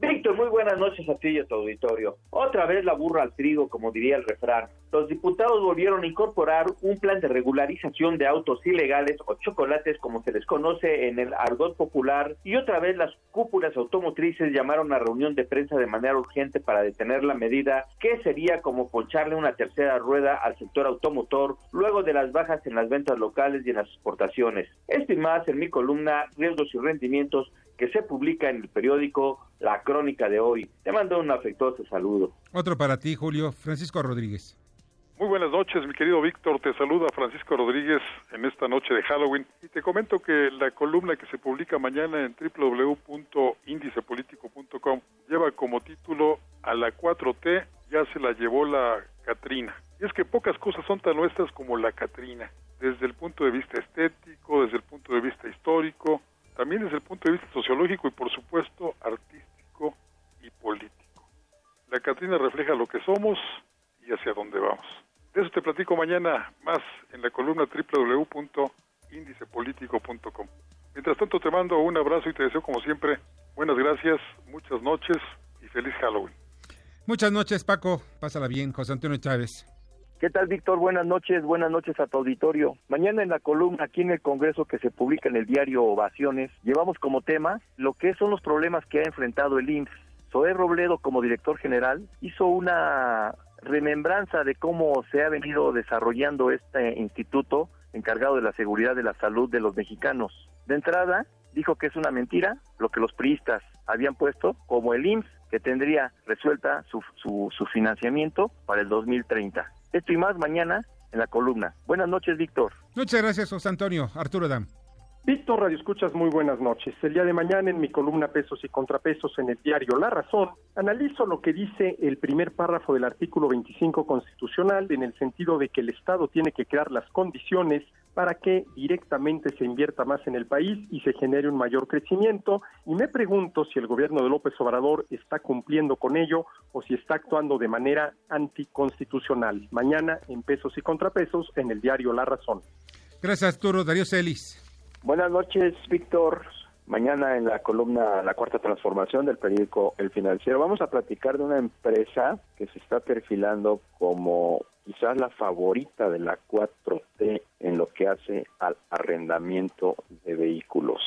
Víctor, muy buenas noches a ti y a tu auditorio. Otra vez la burra al trigo, como diría el refrán. Los diputados volvieron a incorporar un plan de regularización de autos ilegales o chocolates, como se les conoce en el argot popular, y otra vez las cúpulas automotrices llamaron a reunión de prensa de manera urgente para detener la medida, que sería como poncharle una tercera rueda al sector automotor luego de las bajas en las ventas locales y en las exportaciones. Esto y más en mi columna Riesgos y Rendimientos que se publica en el periódico La Crónica de hoy. Te mando un afectuoso saludo. Otro para ti, Julio. Francisco Rodríguez. Muy buenas noches, mi querido Víctor. Te saluda Francisco Rodríguez en esta noche de Halloween. Y te comento que la columna que se publica mañana en www.indicepolitico.com lleva como título A la 4T ya se la llevó la Catrina. Y es que pocas cosas son tan nuestras como la Catrina, desde el punto de vista estético, desde el punto de vista histórico, también desde el punto de vista sociológico y por supuesto artístico y político. La Catrina refleja lo que somos y hacia dónde vamos. De eso te platico mañana más en la columna www.indicepolitico.com. Mientras tanto te mando un abrazo y te deseo como siempre buenas gracias, muchas noches y feliz Halloween. Muchas noches Paco, pásala bien, José Antonio Chávez. ¿Qué tal, Víctor? Buenas noches, buenas noches a tu auditorio. Mañana en la columna aquí en el Congreso que se publica en el diario Ovaciones, llevamos como tema lo que son los problemas que ha enfrentado el IMSS. Zoé Robledo, como director general, hizo una remembranza de cómo se ha venido desarrollando este instituto encargado de la seguridad de la salud de los mexicanos. De entrada, dijo que es una mentira lo que los priistas habían puesto como el IMSS que tendría resuelta su, su, su financiamiento para el 2030. Esto y más mañana en la columna. Buenas noches, Víctor. Muchas gracias, José Antonio. Arturo Dam. Víctor Radio Escuchas, muy buenas noches. El día de mañana en mi columna Pesos y Contrapesos en el diario La Razón, analizo lo que dice el primer párrafo del artículo 25 constitucional en el sentido de que el Estado tiene que crear las condiciones para que directamente se invierta más en el país y se genere un mayor crecimiento. Y me pregunto si el gobierno de López Obrador está cumpliendo con ello o si está actuando de manera anticonstitucional. Mañana en Pesos y Contrapesos en el diario La Razón. Gracias, Arturo. Darío Celis. Buenas noches, Víctor. Mañana en la columna La Cuarta Transformación del periódico El Financiero vamos a platicar de una empresa que se está perfilando como quizás la favorita de la 4T en lo que hace al arrendamiento de vehículos.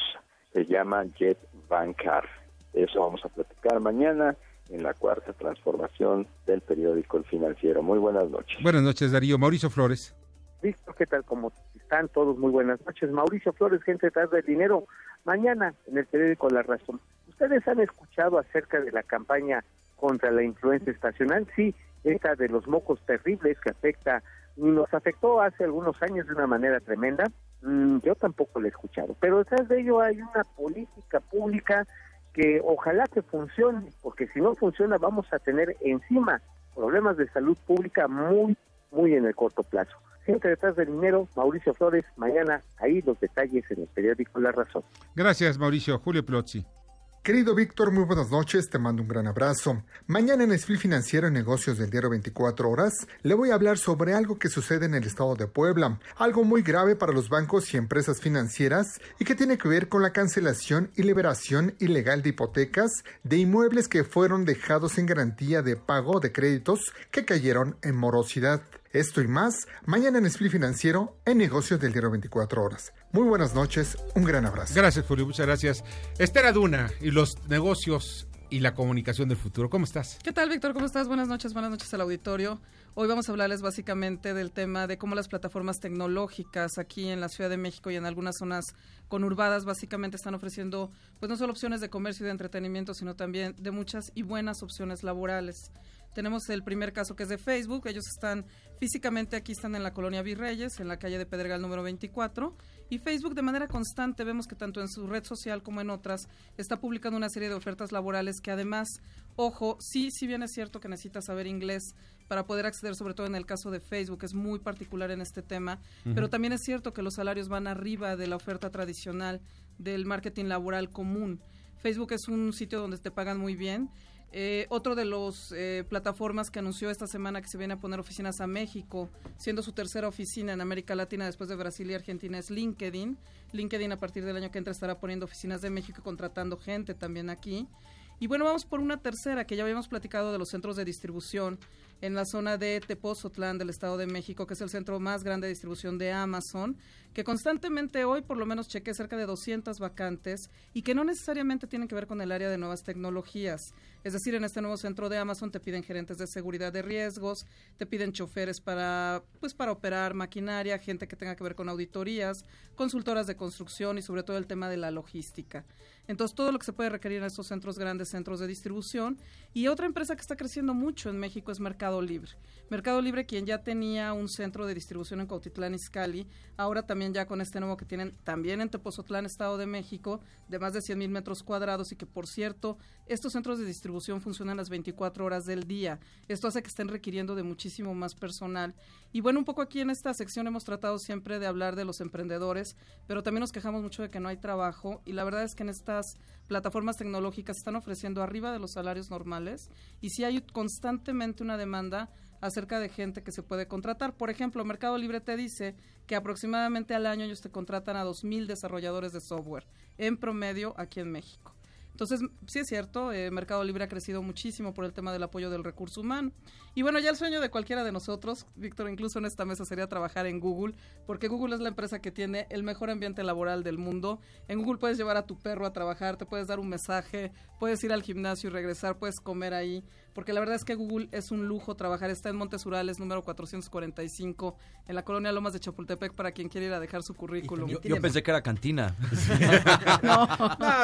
Se llama Jet Bancar. Eso vamos a platicar mañana en la cuarta transformación del periódico El Financiero. Muy buenas noches. Buenas noches, Darío. Mauricio Flores. Víctor, ¿qué tal? ¿Cómo están todos? Muy buenas noches. Mauricio Flores, gente detrás del dinero. Mañana en el periódico La Razón. ¿Ustedes han escuchado acerca de la campaña contra la influencia estacional? Sí, esta de los mocos terribles que afecta nos afectó hace algunos años de una manera tremenda. Mm, yo tampoco la he escuchado, pero detrás de ello hay una política pública que ojalá que funcione, porque si no funciona vamos a tener encima problemas de salud pública muy, muy en el corto plazo. Gente detrás del dinero, Mauricio Flores, mañana ahí los detalles en el periódico La Razón. Gracias, Mauricio. Julio Plozzi. Querido Víctor, muy buenas noches, te mando un gran abrazo. Mañana en Esfil Financiero en Negocios del Diario 24 Horas le voy a hablar sobre algo que sucede en el estado de Puebla, algo muy grave para los bancos y empresas financieras y que tiene que ver con la cancelación y liberación ilegal de hipotecas de inmuebles que fueron dejados en garantía de pago de créditos que cayeron en morosidad. Esto y más mañana en Split Financiero en Negocios del Diario 24 Horas. Muy buenas noches, un gran abrazo. Gracias, Julio, muchas gracias. Esther Aduna y los negocios y la comunicación del futuro. ¿Cómo estás? ¿Qué tal, Víctor? ¿Cómo estás? Buenas noches, buenas noches al auditorio. Hoy vamos a hablarles básicamente del tema de cómo las plataformas tecnológicas aquí en la Ciudad de México y en algunas zonas conurbadas básicamente están ofreciendo pues no solo opciones de comercio y de entretenimiento, sino también de muchas y buenas opciones laborales. Tenemos el primer caso que es de Facebook. Ellos están físicamente aquí, están en la colonia Virreyes, en la calle de Pedregal número 24. Y Facebook de manera constante vemos que tanto en su red social como en otras está publicando una serie de ofertas laborales que además, ojo, sí, si bien es cierto que necesitas saber inglés para poder acceder, sobre todo en el caso de Facebook, es muy particular en este tema, pero también es cierto que los salarios van arriba de la oferta tradicional del marketing laboral común. Facebook es un sitio donde te pagan muy bien eh, otro de los eh, plataformas que anunció esta semana que se viene a poner oficinas a México, siendo su tercera oficina en América Latina después de Brasil y Argentina, es LinkedIn. LinkedIn a partir del año que entra estará poniendo oficinas de México y contratando gente también aquí. Y bueno, vamos por una tercera, que ya habíamos platicado de los centros de distribución en la zona de Tepozotlán del Estado de México, que es el centro más grande de distribución de Amazon, que constantemente hoy por lo menos cheque cerca de 200 vacantes y que no necesariamente tienen que ver con el área de nuevas tecnologías. Es decir, en este nuevo centro de Amazon te piden gerentes de seguridad de riesgos, te piden choferes para pues para operar maquinaria, gente que tenga que ver con auditorías, consultoras de construcción y sobre todo el tema de la logística. Entonces, todo lo que se puede requerir en estos centros grandes, centros de distribución. Y otra empresa que está creciendo mucho en México es Mercado Libre. Mercado Libre, quien ya tenía un centro de distribución en Cuautitlán Izcalli, ahora también ya con este nuevo que tienen también en Tepozotlán, Estado de México, de más de 100 mil metros cuadrados y que, por cierto, estos centros de distribución funcionan las 24 horas del día. Esto hace que estén requiriendo de muchísimo más personal. Y bueno, un poco aquí en esta sección hemos tratado siempre de hablar de los emprendedores, pero también nos quejamos mucho de que no hay trabajo y la verdad es que en estas plataformas tecnológicas están ofreciendo arriba de los salarios normales y si hay constantemente una demanda acerca de gente que se puede contratar. Por ejemplo, Mercado Libre te dice que aproximadamente al año ellos te contratan a 2.000 desarrolladores de software en promedio aquí en México. Entonces, sí es cierto, eh, Mercado Libre ha crecido muchísimo por el tema del apoyo del recurso humano. Y bueno, ya el sueño de cualquiera de nosotros, Víctor, incluso en esta mesa sería trabajar en Google, porque Google es la empresa que tiene el mejor ambiente laboral del mundo. En Google puedes llevar a tu perro a trabajar, te puedes dar un mensaje, puedes ir al gimnasio y regresar, puedes comer ahí, porque la verdad es que Google es un lujo trabajar. Está en Montes Urales, número 445, en la colonia Lomas de Chapultepec, para quien quiera ir a dejar su currículum. Yo, pensé que era cantina. <laughs> no.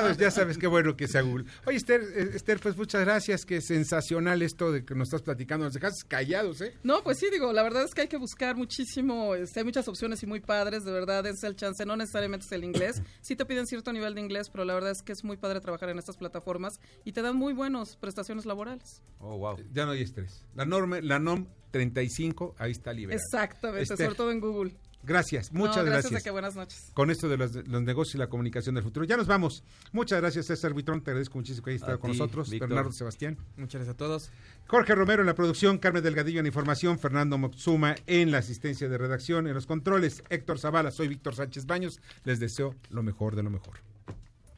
Pues ya sabes qué bueno que sea Google. Oye, Esther, eh, Esther, pues muchas gracias, qué sensacional esto de que nos estás platicando. Nos dejas callados, ¿eh? No, pues sí, digo, la verdad es que hay que buscar muchísimo, este, hay muchas opciones y muy padres, de verdad, es el chance, no necesariamente es el inglés. <coughs> Sí te piden cierto nivel de inglés, pero la verdad es que es muy padre trabajar en estas plataformas y te dan muy buenas prestaciones laborales. Oh, wow. Ya no hay estrés. La norma, la NOM 35, ahí está liberada. Exactamente, sobre todo en Google. Gracias, muchas gracias. gracias. buenas noches. Con esto de los, negocios y la comunicación del futuro. Ya nos vamos. Muchas gracias, César Vitrón. Te agradezco muchísimo que hayas estado con nosotros. Bernardo Sebastián. Muchas gracias a todos. Jorge Romero en la producción, Carmen Delgadillo en información, Fernando Moxuma en la asistencia de redacción, en los controles, Héctor Zavala, soy Víctor Sánchez Baños. Les deseo lo mejor de lo mejor.